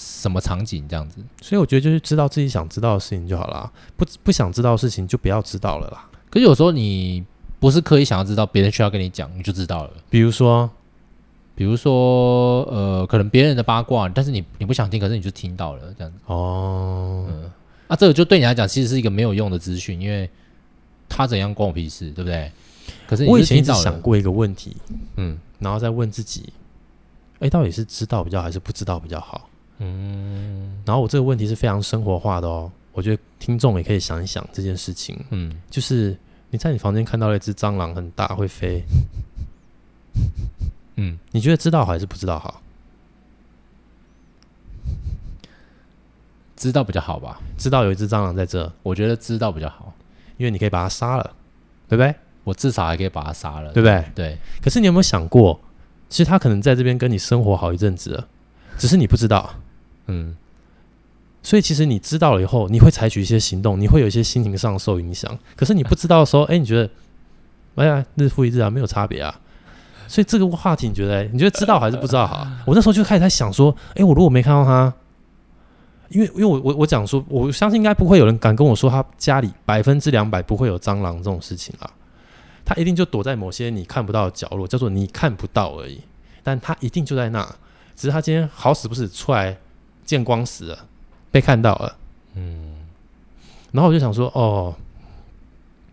什么场景这样子。所以我觉得就是知道自己想知道的事情就好了，不不想知道的事情就不要知道了啦。可是有时候你不是刻意想要知道，别人需要跟你讲，你就知道了。比如说。比如说，呃，可能别人的八卦，但是你你不想听，可是你就听到了这样子。哦，嗯，啊，这个就对你来讲其实是一个没有用的资讯，因为他怎样关我屁事，对不对？可是，我以前一直想过一个问题，嗯，然后再问自己，哎，到底是知道比较还是不知道比较好？嗯，然后我这个问题是非常生活化的哦，我觉得听众也可以想一想这件事情。嗯，就是你在你房间看到了一只蟑螂，很大，会飞。嗯，你觉得知道好还是不知道好？知道比较好吧。知道有一只蟑螂在这，我觉得知道比较好，因为你可以把它杀了，对不对？我至少还可以把它杀了，对不对？对。可是你有没有想过，其实它可能在这边跟你生活好一阵子了，只是你不知道。嗯。所以其实你知道了以后，你会采取一些行动，你会有一些心情上受影响。可是你不知道的时候，哎，你觉得，哎呀，日复一日啊，没有差别啊。所以这个话题，你觉得？你觉得知道还是不知道好？我那时候就开始在想说，哎，我如果没看到他，因为因为我我我讲说，我相信应该不会有人敢跟我说他家里百分之两百不会有蟑螂这种事情啊。他一定就躲在某些你看不到的角落，叫做你看不到而已。但他一定就在那，只是他今天好死不死出来见光死了，被看到了。嗯。然后我就想说，哦，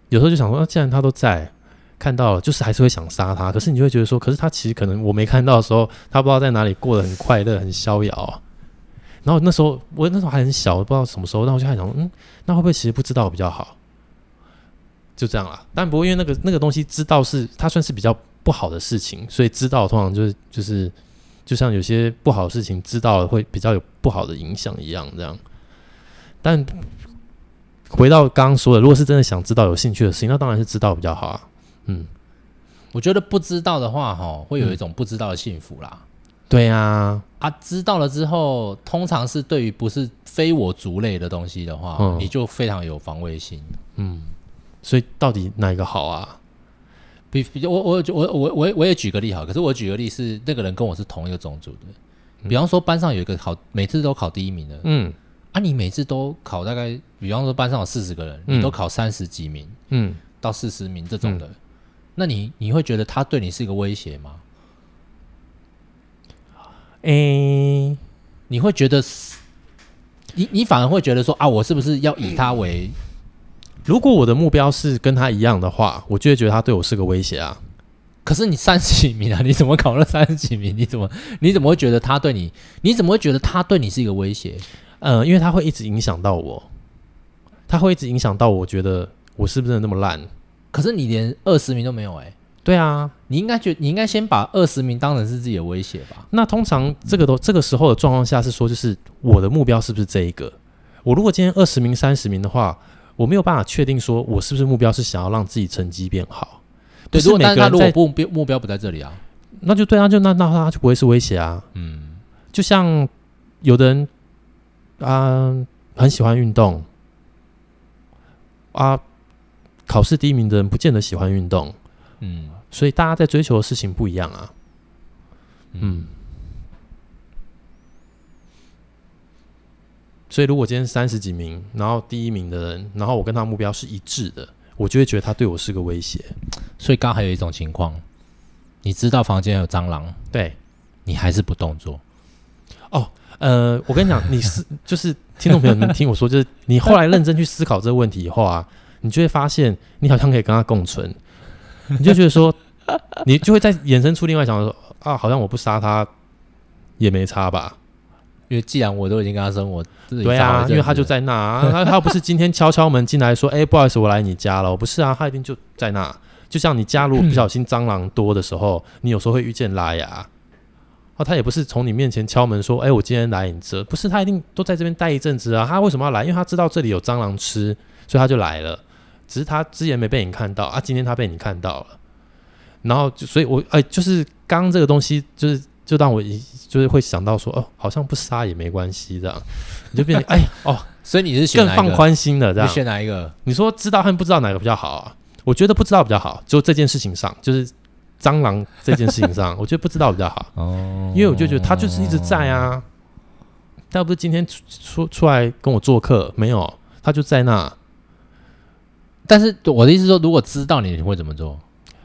有时候就想说，既然他都在。看到了，就是还是会想杀他。可是你就会觉得说，可是他其实可能我没看到的时候，他不知道在哪里过得很快乐、很逍遥啊。然后那时候我那时候还很小，不知道什么时候，那我就还想，嗯，那会不会其实不知道比较好？就这样啦。但不过因为那个那个东西知道是它算是比较不好的事情，所以知道通常就是就是就像有些不好的事情知道了会比较有不好的影响一样，这样。但回到刚刚说的，如果是真的想知道有兴趣的事情，那当然是知道比较好啊。嗯，我觉得不知道的话，哈，会有一种不知道的幸福啦。嗯、对呀、啊，啊，知道了之后，通常是对于不是非我族类的东西的话，嗯、你就非常有防卫心。嗯，所以到底哪一个好啊？比比我我我我我我也举个例好，可是我举个例是那个人跟我是同一个种族的。比方说班上有一个考每次都考第一名的，嗯，啊，你每次都考大概，比方说班上有四十个人，嗯、你都考三十几名，嗯，到四十名这种的。嗯那你你会觉得他对你是一个威胁吗？诶、欸，你会觉得，你你反而会觉得说啊，我是不是要以他为如果我的目标是跟他一样的话，我就会觉得他对我是个威胁啊。可是你三十几名啊，你怎么考了三十几名？你怎么你怎么会觉得他对你？你怎么会觉得他对你是一个威胁？呃，因为他会一直影响到我，他会一直影响到我觉得我是不是那么烂？可是你连二十名都没有哎、欸。对啊，你应该觉你应该先把二十名当成是自己的威胁吧？那通常这个都这个时候的状况下是说，就是我的目标是不是这一个？我如果今天二十名、三十名的话，我没有办法确定说我是不是目标是想要让自己成绩变好。对，如果但他如果目标目标不在这里啊，那就对啊，就那那他就不会是威胁啊。嗯，就像有的人啊很喜欢运动啊，考试第一名的人不见得喜欢运动。嗯。所以大家在追求的事情不一样啊，嗯，所以如果今天三十几名，然后第一名的人，然后我跟他目标是一致的，我就会觉得他对我是个威胁。所以刚还有一种情况，你知道房间有蟑螂，对，你还是不动作。哦，呃，我跟你讲，你是就是听众朋友们听我说，就是你后来认真去思考这个问题以后啊，你就会发现你好像可以跟他共存。你就觉得说，你就会再衍生出另外想说啊，好像我不杀他也没差吧？因为既然我都已经跟他生活，对啊，因为他就在那啊，他 他不是今天敲敲门进来说，哎、欸，不好意思，我来你家了，我不是啊，他一定就在那。就像你家如果不小心蟑螂多的时候，你有时候会遇见拉牙，哦，他也不是从你面前敲门说，哎、欸，我今天来你这，不是，他一定都在这边待一阵子啊。他为什么要来？因为他知道这里有蟑螂吃，所以他就来了。只是他之前没被你看到啊，今天他被你看到了，然后就所以我，我、欸、哎，就是刚刚这个东西，就是就让我一就是会想到说，哦，好像不杀也没关系这样，你就变成哎哦，所以你是选更放宽心的这样，你选哪一个？你说知道和不知道哪个比较好啊？我觉得不知道比较好，就这件事情上，就是蟑螂这件事情上，我觉得不知道比较好哦，因为我就觉得他就是一直在啊，他不是今天出出出来跟我做客没有，他就在那。但是我的意思是说，如果知道你，你会怎么做？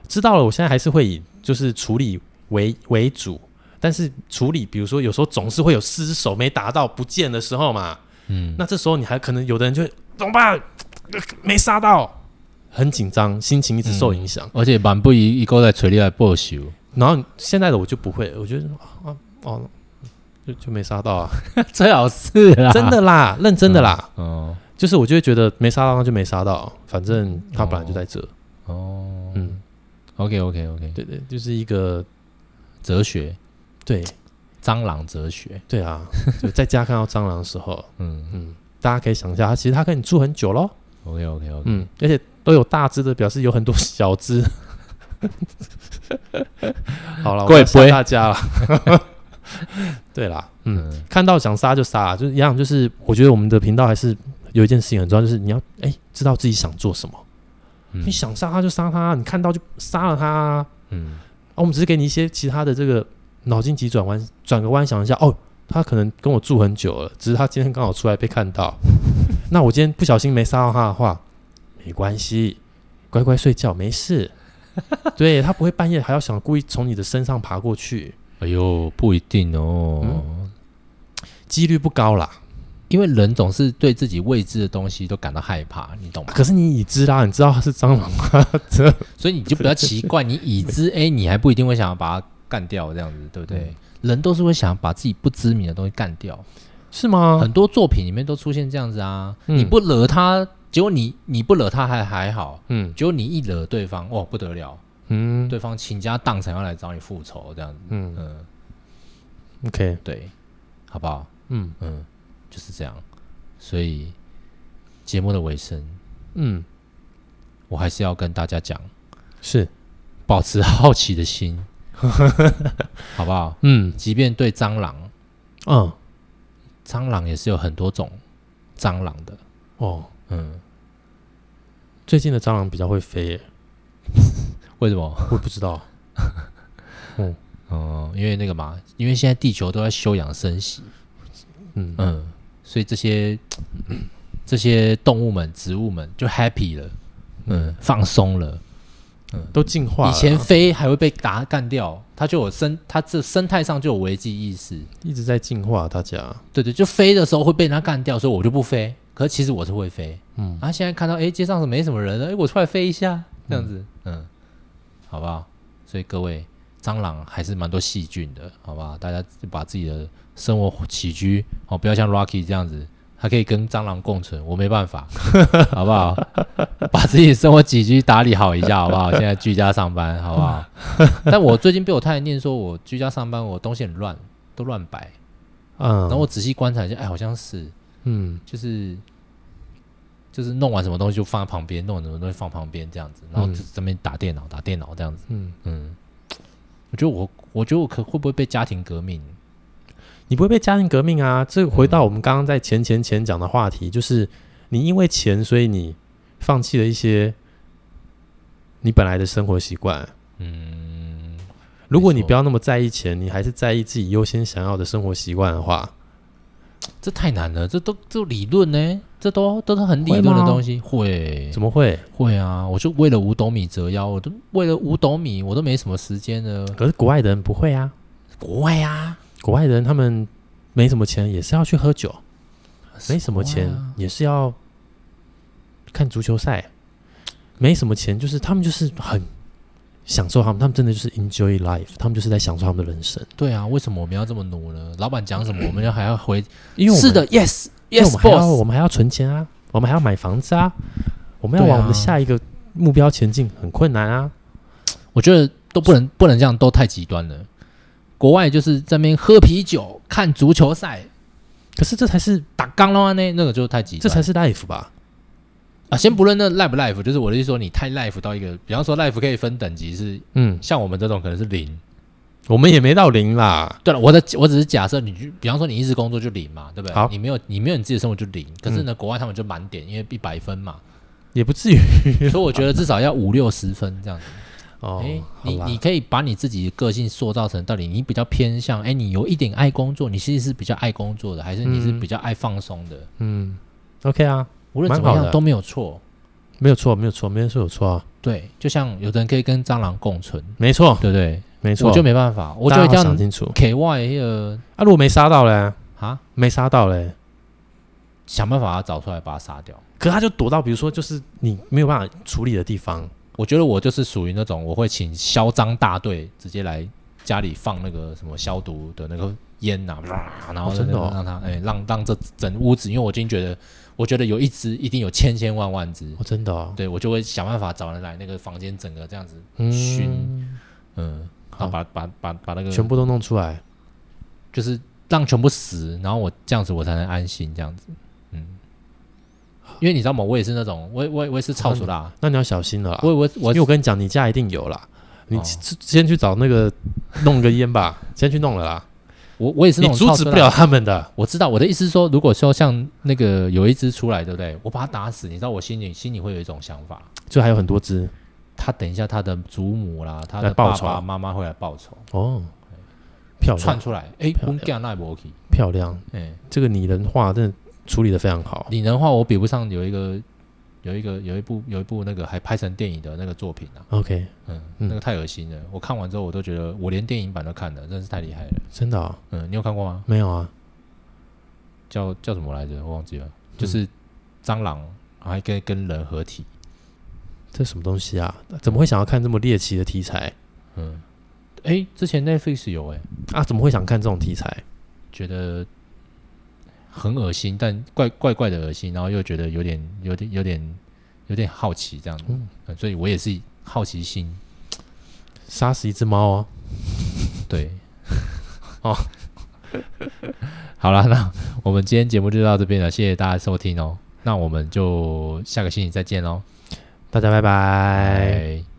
知道了，我现在还是会以就是处理为为主。但是处理，比如说有时候总是会有失手没达到不见的时候嘛。嗯，那这时候你还可能有的人就会怎么办？没杀到，很紧张，心情一直受影响，嗯，而且蛮不一一个在锤力来报仇。然后现在的我就不会，我觉得啊哦，就就没杀到啊，最好是啦，真的啦，认真的啦，嗯。哦。就是我就会觉得没杀到，那就没杀到，反正他本来就在这。哦，嗯，OK OK OK，对对，就是一个哲学，对，蟑螂哲学，对啊，就在家看到蟑螂的时候，嗯嗯，大家可以想一下，他其实他跟你住很久喽。OK OK OK，嗯，而且都有大只的，表示有很多小只。好了，我谢谢大家了。对啦，嗯，嗯看到想杀就杀，就是一样，就是我觉得我们的频道还是。有一件事情很重要，就是你要哎、欸，知道自己想做什么。嗯、你想杀他就杀他，你看到就杀了他。嗯，啊，我们只是给你一些其他的这个脑筋急转弯，转个弯想一下，哦，他可能跟我住很久了，只是他今天刚好出来被看到。那我今天不小心没杀到他的话，没关系，乖乖睡觉，没事。对，他不会半夜还要想故意从你的身上爬过去。哎呦，不一定哦，几、嗯、率不高啦。因为人总是对自己未知的东西都感到害怕，你懂吗？可是你已知啦，你知道它是蟑螂吗？所以你就比较奇怪，你已知，哎，你还不一定会想要把它干掉，这样子，对不对？嗯、人都是会想把自己不知名的东西干掉，是吗？很多作品里面都出现这样子啊，嗯、你不惹他，结果你你不惹他还还好，嗯，结果你一惹对方，哦，不得了，嗯，对方倾家荡产要来找你复仇，这样子，嗯。嗯，OK，对，好不好？嗯嗯。嗯就是这样，所以节目的尾声，嗯，我还是要跟大家讲，是。保持好奇的心，好不好？嗯，即便对蟑螂，嗯，蟑螂也是有很多种蟑螂的。哦，嗯，最近的蟑螂比较会飞耶，为什么？我也不知道，嗯 哦，因为那个嘛，因为现在地球都在休养生息，嗯。嗯。所以这些这些动物们、植物们就 happy 了，嗯，放松了，嗯，都进化了。以前飞还会被打干掉，它就有生，它这生态上就有危机意识，一直在进化。大家对对，就飞的时候会被人家干掉，所以我就不飞，可是其实我是会飞，嗯，啊，现在看到哎街上是没什么人了，哎，我出来飞一下，这样子，嗯，嗯，好不好？所以各位，蟑螂还是蛮多细菌的，好不好？大家就把自己的生活起居哦，不要像 Rocky 这样子。还可以跟蟑螂共存，我没办法，好不好？把自己生活起居打理好一下，好不好？现在居家上班，好不好？但我最近被我太太念说，我居家上班，我东西很乱，都乱摆。嗯，然后我仔细观察一下，哎，好像是，嗯，就是就是弄完什么东西就放在旁边，弄完什么东西放旁边这样子，然后就这边打电脑，打电脑这样子。嗯嗯，我觉得我，我觉得我可会不会被家庭革命？你不会被家庭革命啊！这回到我们刚刚在前前前讲的话题，就是你因为钱，所以你放弃了一些你本来的生活习惯。嗯，如果你不要那么在意钱，你还是在意自己优先想要的生活习惯的话，这太难了。这都这理论呢？这都都是很理论的东西。会，会？怎么会？会啊！我就为了五斗米折腰，我都为了五斗米，我都没什么时间了。可是国外的人不会啊，国外啊。国外人他们没什么钱，也是要去喝酒；没什么钱，也是要看足球赛；没什么钱，就是他们就是很享受他们，他们真的就是 enjoy life，他们就是在享受他们的人生。对啊，为什么我们要这么努呢？老板讲什么，我们要还要回？因为是的，yes，yes，我们还要我们还要存钱啊，我们还要买房子啊，我们要往我们的下一个目标前进，很困难啊。我觉得都不能不能这样，都太极端了。国外就是在那边喝啤酒、看足球赛，可是这才是打钢了那那个就太极端，这才是 life 吧？啊，先不论那 life 不 life，就是我的意思说，你太 life 到一个，比方说 life 可以分等级是，嗯，像我们这种可能是零，我们也没到零啦。对了，我的我只是假设你，比方说你一直工作就零嘛，对不对？好，你没有你没有你自己的生活就零，可是呢，嗯、国外他们就满点，因为一百分嘛，也不至于，所以我觉得至少要五六十分这样子。哦，欸、你你可以把你自己的个性塑造成到底你比较偏向，哎、欸，你有一点爱工作，你其实是比较爱工作的，还是你是比较爱放松的？嗯，OK 啊，无论怎么样都没有错，没有错，没有错，没人说有错啊。对，就像有的人可以跟蟑螂共存，没错，对不对？没错，我就没办法，我就一定要想清楚。K Y 那个啊，如果没杀到嘞，啊，没杀到嘞，想办法把它找出来，把它杀掉。可是他就躲到，比如说，就是你没有办法处理的地方。我觉得我就是属于那种，我会请消张大队直接来家里放那个什么消毒的那个烟呐、啊，然后真的让他哎、欸，让让这整屋子，因为我已经觉得，我觉得有一只一定有千千万万只，哦，真的、哦，对我就会想办法找人来那个房间整个这样子熏，嗯，嗯，好，把把把把那个全部都弄出来，就是让全部死，然后我这样子我才能安心这样子。因为你知道吗？我也是那种，我我我也是超熟啦。那你要小心了啦。我我我，因为我跟你讲，你家一定有啦。你先去找那个弄个烟吧，先去弄了啦。我我也是那种，你阻止不了他们的。我知道我的意思是说，如果说像那个有一只出来，对不对？我把它打死，你知道我心里心里会有一种想法，就还有很多只。他等一下，他的祖母啦，他的爸爸妈妈会来报仇哦。漂亮，窜出来，哎，漂亮，哎，这个拟人化真的。处理的非常好。拟人化我比不上有一个有一个有一部有一部那个还拍成电影的那个作品啊。OK，嗯，那个太恶心了。我看完之后，我都觉得我连电影版都看了，真是太厉害了。真的啊？嗯，你有看过吗？没有啊。叫叫什么来着？我忘记了。就是蟑螂还可以跟人合体。这什么东西啊？怎么会想要看这么猎奇的题材？嗯。哎，之前 Netflix 有哎。啊？怎么会想看这种题材？觉得。很恶心，但怪怪怪的恶心，然后又觉得有点、有点、有点、有点好奇这样。子，嗯。嗯、所以我也是好奇心。杀死一只猫哦。对，哦，好了，那我们今天节目就到这边了，谢谢大家收听哦。那我们就下个星期再见喽，大家拜拜。